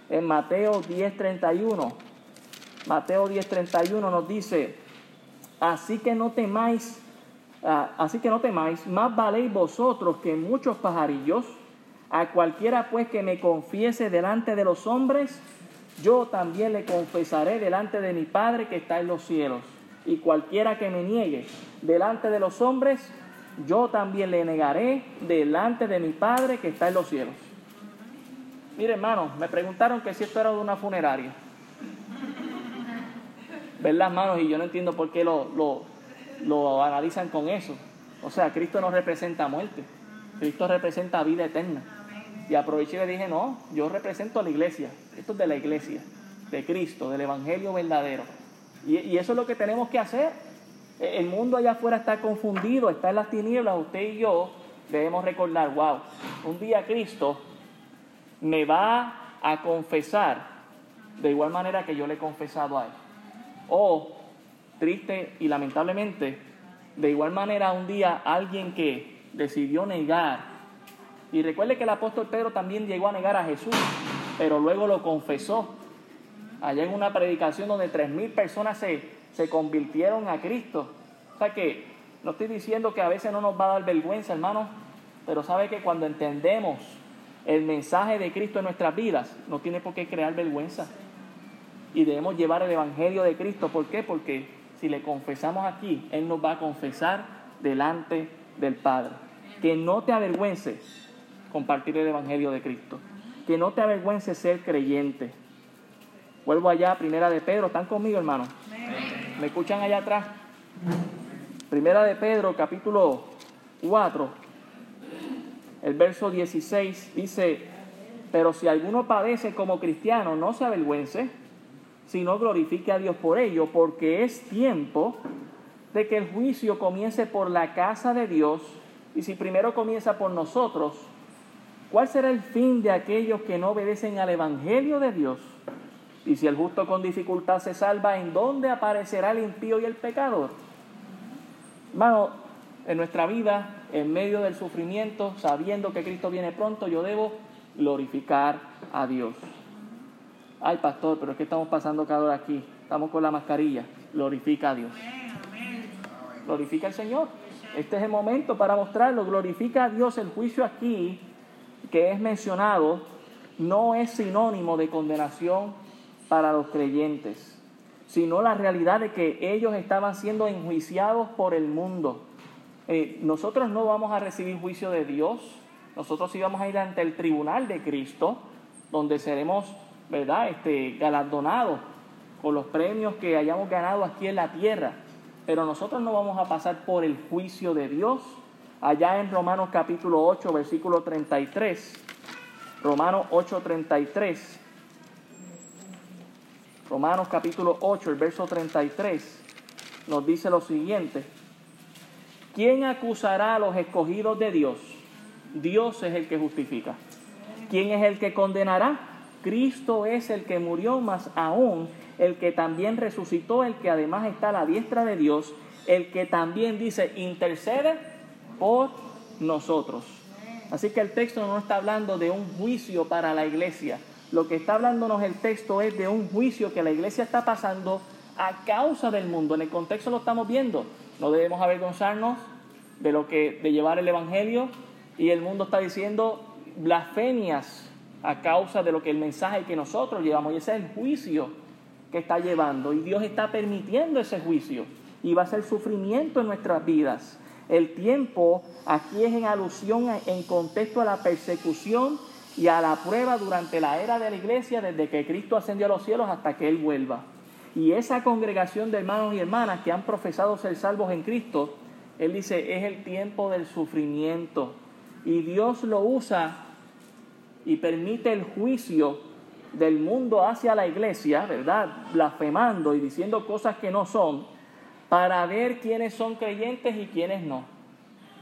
en Mateo 10:31. Mateo 10:31 nos dice, así que no temáis, así que no temáis, más valéis vosotros que muchos pajarillos. A cualquiera pues que me confiese delante de los hombres, yo también le confesaré delante de mi Padre que está en los cielos. Y cualquiera que me niegue delante de los hombres, yo también le negaré delante de mi Padre que está en los cielos. Mire, hermano, me preguntaron que si esto era de una funeraria. ¿Verdad, hermanos? Y yo no entiendo por qué lo, lo, lo analizan con eso. O sea, Cristo no representa muerte. Cristo representa vida eterna. Y aproveché y le dije, no, yo represento a la iglesia. Esto es de la iglesia, de Cristo, del Evangelio verdadero. Y, eso es lo que tenemos que hacer. E, el mundo allá afuera está confundido, está en las tinieblas. Usted y yo debemos recordar, wow, un día Cristo me va a confesar de igual manera que yo le he confesado a Él. O, triste y lamentablemente, de igual manera un día alguien que decidió negar y recuerde que el apóstol Pedro también llegó a negar a Jesús, pero luego lo confesó. Allá en una predicación donde tres mil personas se, se convirtieron a Cristo. O sea que no estoy diciendo que a veces no nos va a dar vergüenza, hermano, pero sabe que cuando entendemos el mensaje de Cristo en nuestras vidas, no tiene por qué crear vergüenza. Y debemos llevar el Evangelio de Cristo. ¿Por qué? Porque si le confesamos aquí, Él nos va a confesar delante del Padre. Que no te avergüences compartir el Evangelio de Cristo. Que no te avergüences ser creyente. Vuelvo allá, primera de Pedro. ¿Están conmigo, hermano? ¿Me escuchan allá atrás? Primera de Pedro, capítulo 4, el verso 16 dice, pero si alguno padece como cristiano, no se avergüence, sino glorifique a Dios por ello, porque es tiempo de que el juicio comience por la casa de Dios, y si primero comienza por nosotros, ¿Cuál será el fin de aquellos que no obedecen al Evangelio de Dios? Y si el justo con dificultad se salva, ¿en dónde aparecerá el impío y el pecador? Hermano, en nuestra vida, en medio del sufrimiento, sabiendo que Cristo viene pronto, yo debo glorificar a Dios. Ay, pastor, pero es que estamos pasando calor aquí. Estamos con la mascarilla. Glorifica a Dios. Glorifica al Señor. Este es el momento para mostrarlo. Glorifica a Dios. El juicio aquí que es mencionado no es sinónimo de condenación para los creyentes, sino la realidad de que ellos estaban siendo enjuiciados por el mundo. Eh, nosotros no vamos a recibir juicio de Dios, nosotros íbamos a ir ante el tribunal de Cristo, donde seremos, ¿verdad?, este, galardonados con los premios que hayamos ganado aquí en la tierra. Pero nosotros no vamos a pasar por el juicio de Dios, allá en Romanos capítulo 8, versículo 33. Romanos 8, 33. Romanos capítulo 8, el verso 33, nos dice lo siguiente. ¿Quién acusará a los escogidos de Dios? Dios es el que justifica. ¿Quién es el que condenará? Cristo es el que murió, más aún el que también resucitó, el que además está a la diestra de Dios, el que también dice, intercede por nosotros. Así que el texto no está hablando de un juicio para la iglesia. Lo que está hablándonos el texto es de un juicio que la iglesia está pasando a causa del mundo. En el contexto lo estamos viendo. No debemos avergonzarnos de lo que de llevar el evangelio y el mundo está diciendo blasfemias a causa de lo que el mensaje que nosotros llevamos y ese es el juicio que está llevando y Dios está permitiendo ese juicio y va a ser sufrimiento en nuestras vidas. El tiempo aquí es en alusión, en contexto a la persecución y a la prueba durante la era de la iglesia, desde que Cristo ascendió a los cielos hasta que Él vuelva. Y esa congregación de hermanos y hermanas que han profesado ser salvos en Cristo, Él dice, es el tiempo del sufrimiento. y Dios lo usa y permite el juicio del mundo hacia la iglesia, ¿verdad? Blasfemando y diciendo cosas que no son, para ver quiénes son creyentes y quiénes no.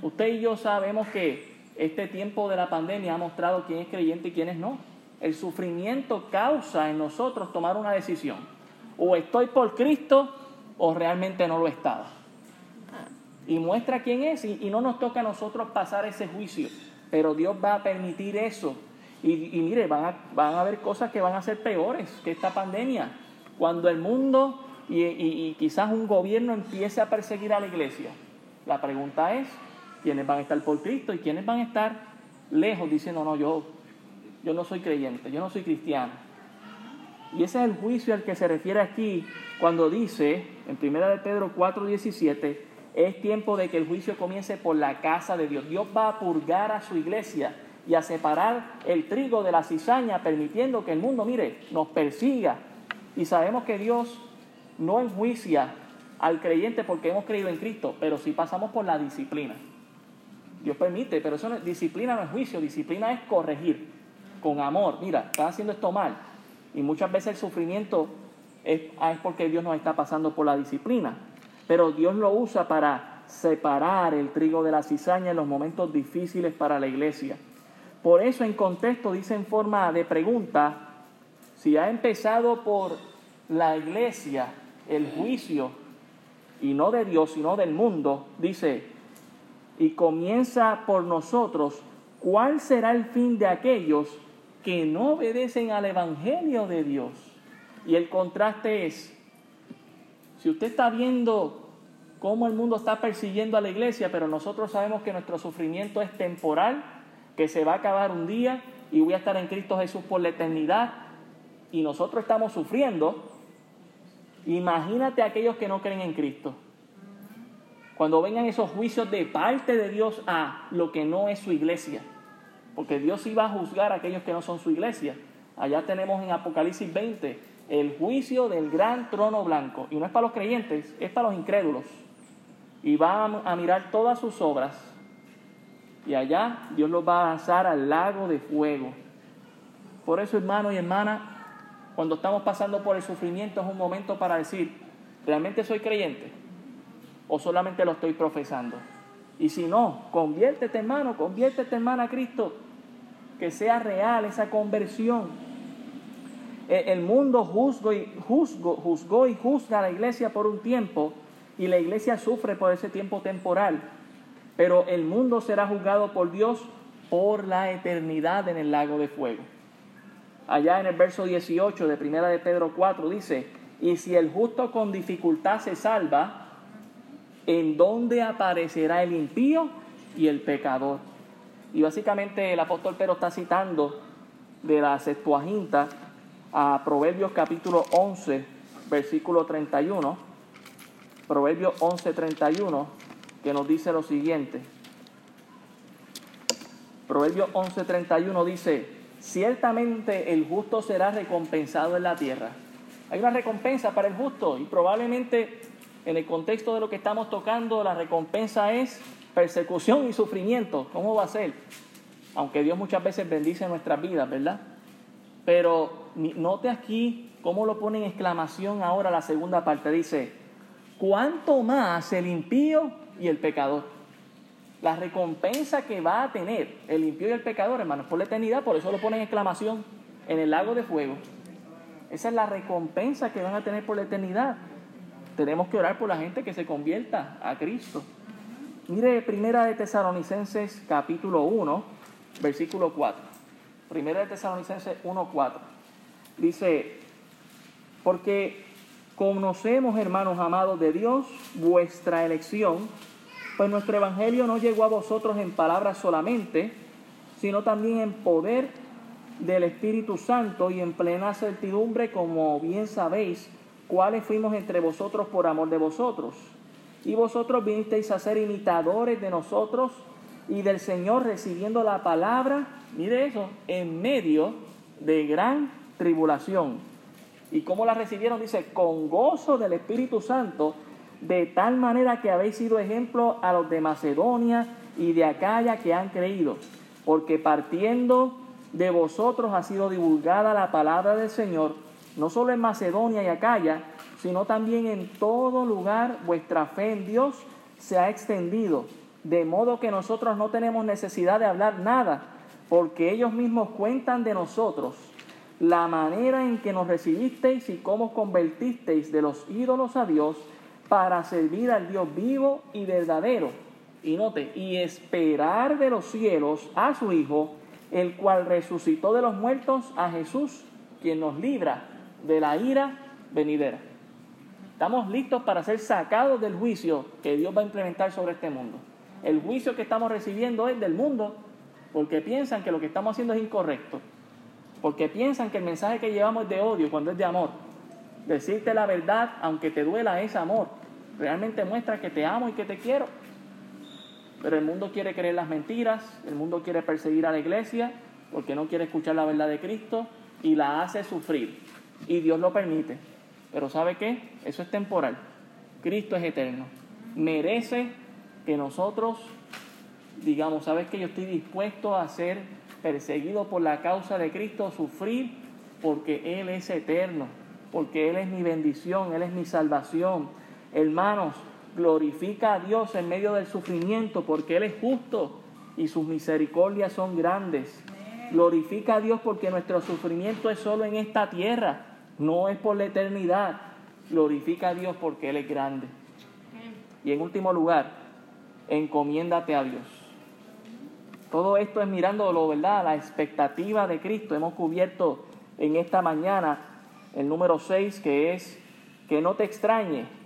Usted y yo sabemos que este tiempo de la pandemia ha mostrado quién es creyente y quién es no. El sufrimiento causa en nosotros tomar una decisión. O estoy por Cristo o realmente no lo estaba. Y muestra quién es y, no nos toca a nosotros pasar ese juicio. Pero Dios va a permitir eso. Y, mire, van a, van a haber cosas que van a ser peores que esta pandemia. Cuando el mundo y, y quizás un gobierno empiece a perseguir a la iglesia. La pregunta es, ¿quiénes van a estar por Cristo y quiénes van a estar lejos diciendo, no, yo, yo no soy creyente, yo no soy cristiano? Y ese es el juicio al que se refiere aquí cuando dice en 1 de Pedro 4:17, es tiempo de que el juicio comience por la casa de Dios. Dios va a purgar a su iglesia y a separar el trigo de la cizaña, permitiendo que el mundo, mire, nos persiga. Y sabemos que Dios no enjuicia al creyente porque hemos creído en Cristo, pero sí pasamos por la disciplina. Dios permite, pero eso no, disciplina no es juicio, disciplina es corregir con amor. Mira, estás haciendo esto mal y muchas veces el sufrimiento es, es porque Dios nos está pasando por la disciplina. Pero Dios lo usa para separar el trigo de la cizaña en los momentos difíciles para la iglesia. Por eso en contexto dice en forma de pregunta, si ha empezado por la iglesia el juicio, y no de Dios, sino del mundo, dice, y comienza por nosotros, ¿cuál será el fin de aquellos que no obedecen al Evangelio de Dios. Y el contraste es, si usted está viendo cómo el mundo está persiguiendo a la iglesia, pero nosotros sabemos que nuestro sufrimiento es temporal, que se va a acabar un día y voy a estar en Cristo Jesús por la eternidad, y nosotros estamos sufriendo, imagínate a aquellos que no creen en Cristo. Cuando vengan esos juicios de parte de Dios a lo que no es su iglesia porque Dios iba a juzgar a aquellos que no son su iglesia. Allá tenemos en Apocalipsis 20 el juicio del gran trono blanco. Y no es para los creyentes, es para los incrédulos. Y va a mirar todas sus obras. Y allá Dios los va a lanzar al lago de fuego. Por eso, hermano y hermana, cuando estamos pasando por el sufrimiento es un momento para decir, ¿realmente soy creyente? ¿O solamente lo estoy profesando? Y si no, conviértete hermano, conviértete hermana a Cristo, que sea real esa conversión. E, el mundo juzgó y, juzgó, juzgó y juzga a la iglesia por un tiempo y la iglesia sufre por ese tiempo temporal. Pero el mundo será juzgado por Dios por la eternidad en el lago de fuego. Allá en el verso 18 de Primera de Pedro 4 dice, y si el justo con dificultad se salva, en dónde aparecerá el impío y el pecador. Y básicamente el apóstol Pedro está citando de la Septuaginta a Proverbios capítulo 11, versículo 31. Proverbios 11, 31, que nos dice lo siguiente. Proverbios 11, 31 dice, ciertamente el justo será recompensado en la tierra. Hay una recompensa para el justo y probablemente en el contexto de lo que estamos tocando, la recompensa es persecución y sufrimiento. ¿Cómo va a ser? Aunque Dios muchas veces bendice nuestras vidas, ¿verdad? Pero note aquí cómo lo pone en exclamación ahora la segunda parte. Dice, ¿cuánto más el impío y el pecador? La recompensa que va a tener el impío y el pecador, hermanos, por la eternidad, por eso lo pone en exclamación en el lago de fuego. Esa es la recompensa que van a tener por la eternidad. Tenemos que orar por la gente que se convierta a Cristo. Mire, Primera de Tesalonicenses capítulo 1, versículo 4. Primera de Tesalonicenses 1, 4. Dice, porque conocemos, hermanos amados de Dios, vuestra elección, pues nuestro Evangelio no llegó a vosotros en palabras solamente, sino también en poder del Espíritu Santo y en plena certidumbre, como bien sabéis, cuáles fuimos entre vosotros por amor de vosotros. Y vosotros vinisteis a ser imitadores de nosotros y del Señor recibiendo la palabra, mire eso, en medio de gran tribulación. ¿Y cómo la recibieron? Dice, con gozo del Espíritu Santo, de tal manera que habéis sido ejemplo a los de Macedonia y de Acaya que han creído, porque partiendo de vosotros ha sido divulgada la palabra del Señor, no solo en Macedonia y Acaya, sino también en todo lugar vuestra fe en Dios se ha extendido, de modo que nosotros no tenemos necesidad de hablar nada, porque ellos mismos cuentan de nosotros la manera en que nos recibisteis y cómo convertisteis de los ídolos a Dios para servir al Dios vivo y verdadero. Y note, y esperar de los cielos a su Hijo, el cual resucitó de los muertos a Jesús, quien nos libra de la ira venidera. Estamos listos para ser sacados del juicio que Dios va a implementar sobre este mundo. El juicio que estamos recibiendo es del mundo porque piensan que lo que estamos haciendo es incorrecto, porque piensan que el mensaje que llevamos es de odio cuando es de amor. Decirte la verdad, aunque te duela, es amor. Realmente muestra que te amo y que te quiero. Pero el mundo quiere creer las mentiras, el mundo quiere perseguir a la iglesia porque no quiere escuchar la verdad de Cristo y la hace sufrir. Y Dios lo permite. Pero ¿sabe qué? Eso es temporal. Cristo es eterno. Merece que nosotros digamos, ¿sabes que yo estoy dispuesto a ser perseguido por la causa de Cristo, sufrir porque Él es eterno, porque Él es mi bendición, Él es mi salvación? Hermanos, glorifica a Dios en medio del sufrimiento porque Él es justo y sus misericordias son grandes. Glorifica a Dios porque nuestro sufrimiento es solo en esta tierra, no es por la eternidad. Glorifica a Dios porque Él es grande. Y en último lugar, encomiéndate a Dios. Todo esto es mirándolo, ¿verdad? La expectativa de Cristo. Hemos cubierto en esta mañana el número 6, que es que no te extrañe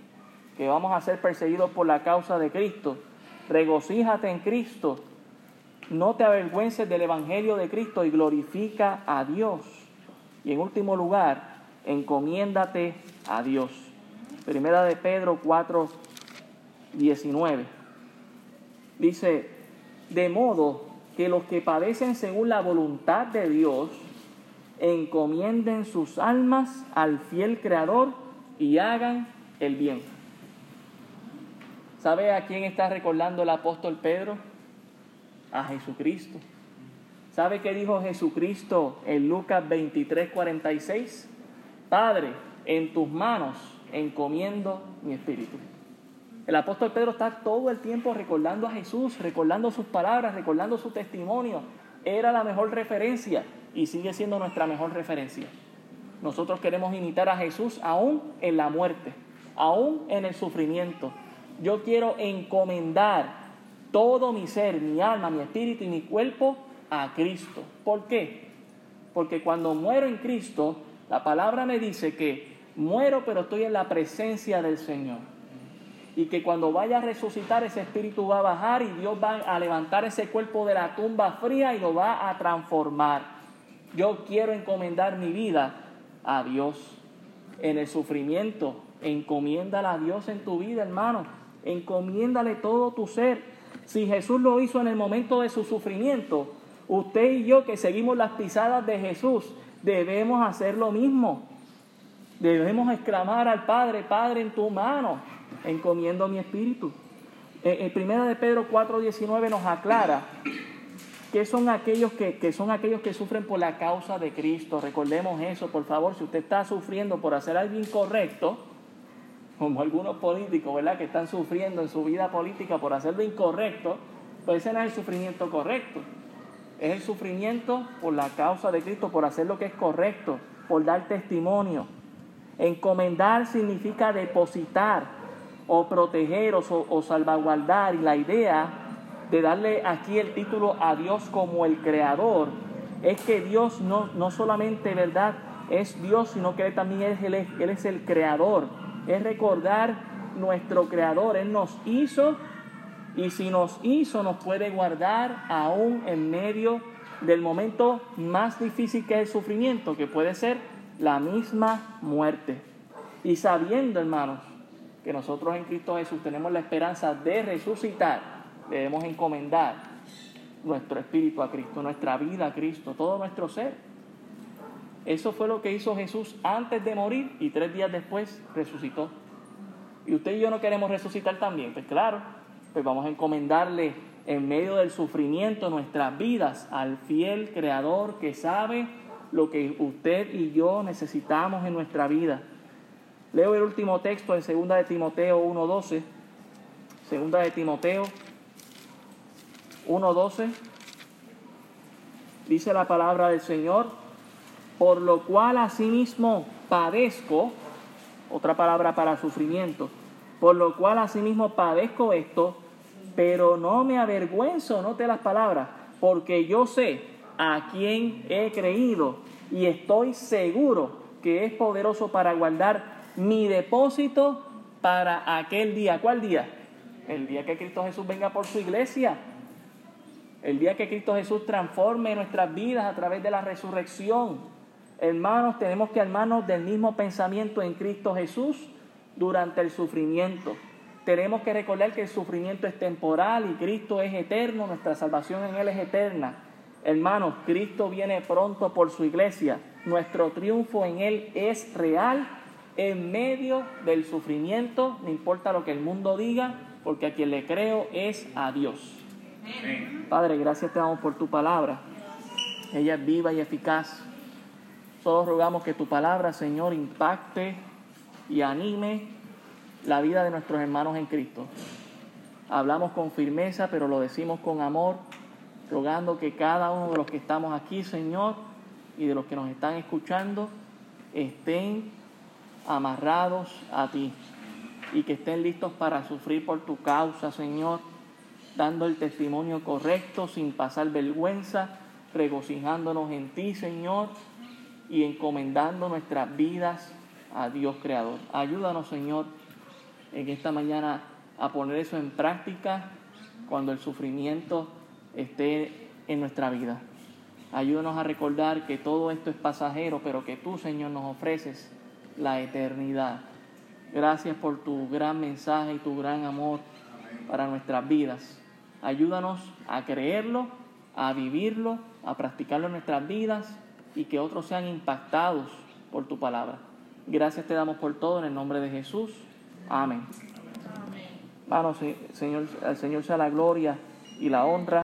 que vamos a ser perseguidos por la causa de Cristo. Regocíjate en Cristo. No te avergüences del Evangelio de Cristo y glorifica a Dios. Y en último lugar, encomiéndate a Dios. Primera de Pedro 4, 19. Dice, de modo que los que padecen según la voluntad de Dios encomienden sus almas al fiel Creador y hagan el bien. ¿Sabe a quién está recordando el apóstol Pedro? A Jesucristo. ¿Sabe qué dijo Jesucristo en Lucas 23, 46? Padre, en tus manos encomiendo mi espíritu. El apóstol Pedro está todo el tiempo recordando a Jesús, recordando sus palabras, recordando su testimonio. Era la mejor referencia y sigue siendo nuestra mejor referencia. Nosotros queremos imitar a Jesús aún en la muerte, aún en el sufrimiento. Yo quiero encomendar todo mi ser, mi alma, mi espíritu y mi cuerpo a Cristo. ¿Por qué? Porque cuando muero en Cristo, la palabra me dice que muero pero estoy en la presencia del Señor y que cuando vaya a resucitar ese espíritu va a bajar y Dios va a levantar ese cuerpo de la tumba fría y lo va a transformar. Yo quiero encomendar mi vida a Dios en el sufrimiento. Encomiéndala a Dios en tu vida, hermano. Encomiéndale todo tu ser. Si Jesús lo hizo en el momento de su sufrimiento, usted y yo que seguimos las pisadas de Jesús, debemos hacer lo mismo. Debemos exclamar al Padre, Padre, en tu mano encomiendo mi espíritu. En eh, primera de Pedro 4:19 nos aclara que son aquellos que, que, son aquellos que sufren por la causa de Cristo. Recordemos eso, por favor, si usted está sufriendo por hacer algo incorrecto, como algunos políticos, ¿verdad? Que están sufriendo en su vida política por hacer lo incorrecto, pues ese no es el sufrimiento correcto. Es el sufrimiento por la causa de Cristo, por hacer lo que es correcto, por dar testimonio. Encomendar significa depositar, o proteger o, salvaguardar. Y la idea de darle aquí el título a Dios como el creador es que Dios no, no solamente, ¿verdad? Es Dios, sino que Él también es, él es el creador. Es recordar nuestro creador. Él nos hizo y si nos hizo nos puede guardar aún en medio del momento más difícil que es el sufrimiento, que puede ser la misma muerte. Y sabiendo, hermanos, que nosotros en Cristo Jesús tenemos la esperanza de resucitar, debemos encomendar nuestro espíritu a Cristo, nuestra vida a Cristo, todo nuestro ser. Eso fue lo que hizo Jesús antes de morir y tres días después resucitó. Y usted y yo no queremos resucitar también, pues claro, pues vamos a encomendarle en medio del sufrimiento, nuestras vidas, al fiel Creador que sabe lo que usted y yo necesitamos en nuestra vida. Leo el último texto en 2 de Timoteo 1.12. 2 de Timoteo 1.12. Dice la palabra del Señor, por lo cual asimismo padezco, otra palabra para sufrimiento, por lo cual asimismo padezco esto, pero no me avergüenzo, note las palabras, porque yo sé a quién he creído y estoy seguro que es poderoso para guardar mi depósito para aquel día. ¿Cuál día? El día que Cristo Jesús venga por su iglesia. El día que Cristo Jesús transforme nuestras vidas a través de la resurrección. Hermanos, tenemos que armarnos del mismo pensamiento en Cristo Jesús durante el sufrimiento. Tenemos que recordar que el sufrimiento es temporal y Cristo es eterno, nuestra salvación en Él es eterna. Hermanos, Cristo viene pronto por su iglesia. Nuestro triunfo en Él es real en medio del sufrimiento, no importa lo que el mundo diga, porque a quien le creo es a Dios. Padre, gracias te damos por tu palabra. Ella es viva y eficaz. Todos rogamos que tu palabra, Señor, impacte y anime la vida de nuestros hermanos en Cristo. Hablamos con firmeza, pero lo decimos con amor, rogando que cada uno de los que estamos aquí, Señor, y de los que nos están escuchando, estén amarrados a ti y que estén listos para sufrir por tu causa, Señor, dando el testimonio correcto sin pasar vergüenza, regocijándonos en ti, Señor, y encomendando nuestras vidas a Dios Creador. Ayúdanos, Señor, en esta mañana a poner eso en práctica cuando el sufrimiento esté en nuestra vida. Ayúdanos a recordar que todo esto es pasajero, pero que tú, Señor, nos ofreces la eternidad. Gracias por tu gran mensaje y tu gran amor para nuestras vidas. Ayúdanos a creerlo, a vivirlo, a practicarlo en nuestras vidas y que otros sean impactados por tu palabra. Gracias te damos por todo en el nombre de Jesús. Amén. Vamos, Señor, al Señor sea la gloria y la honra.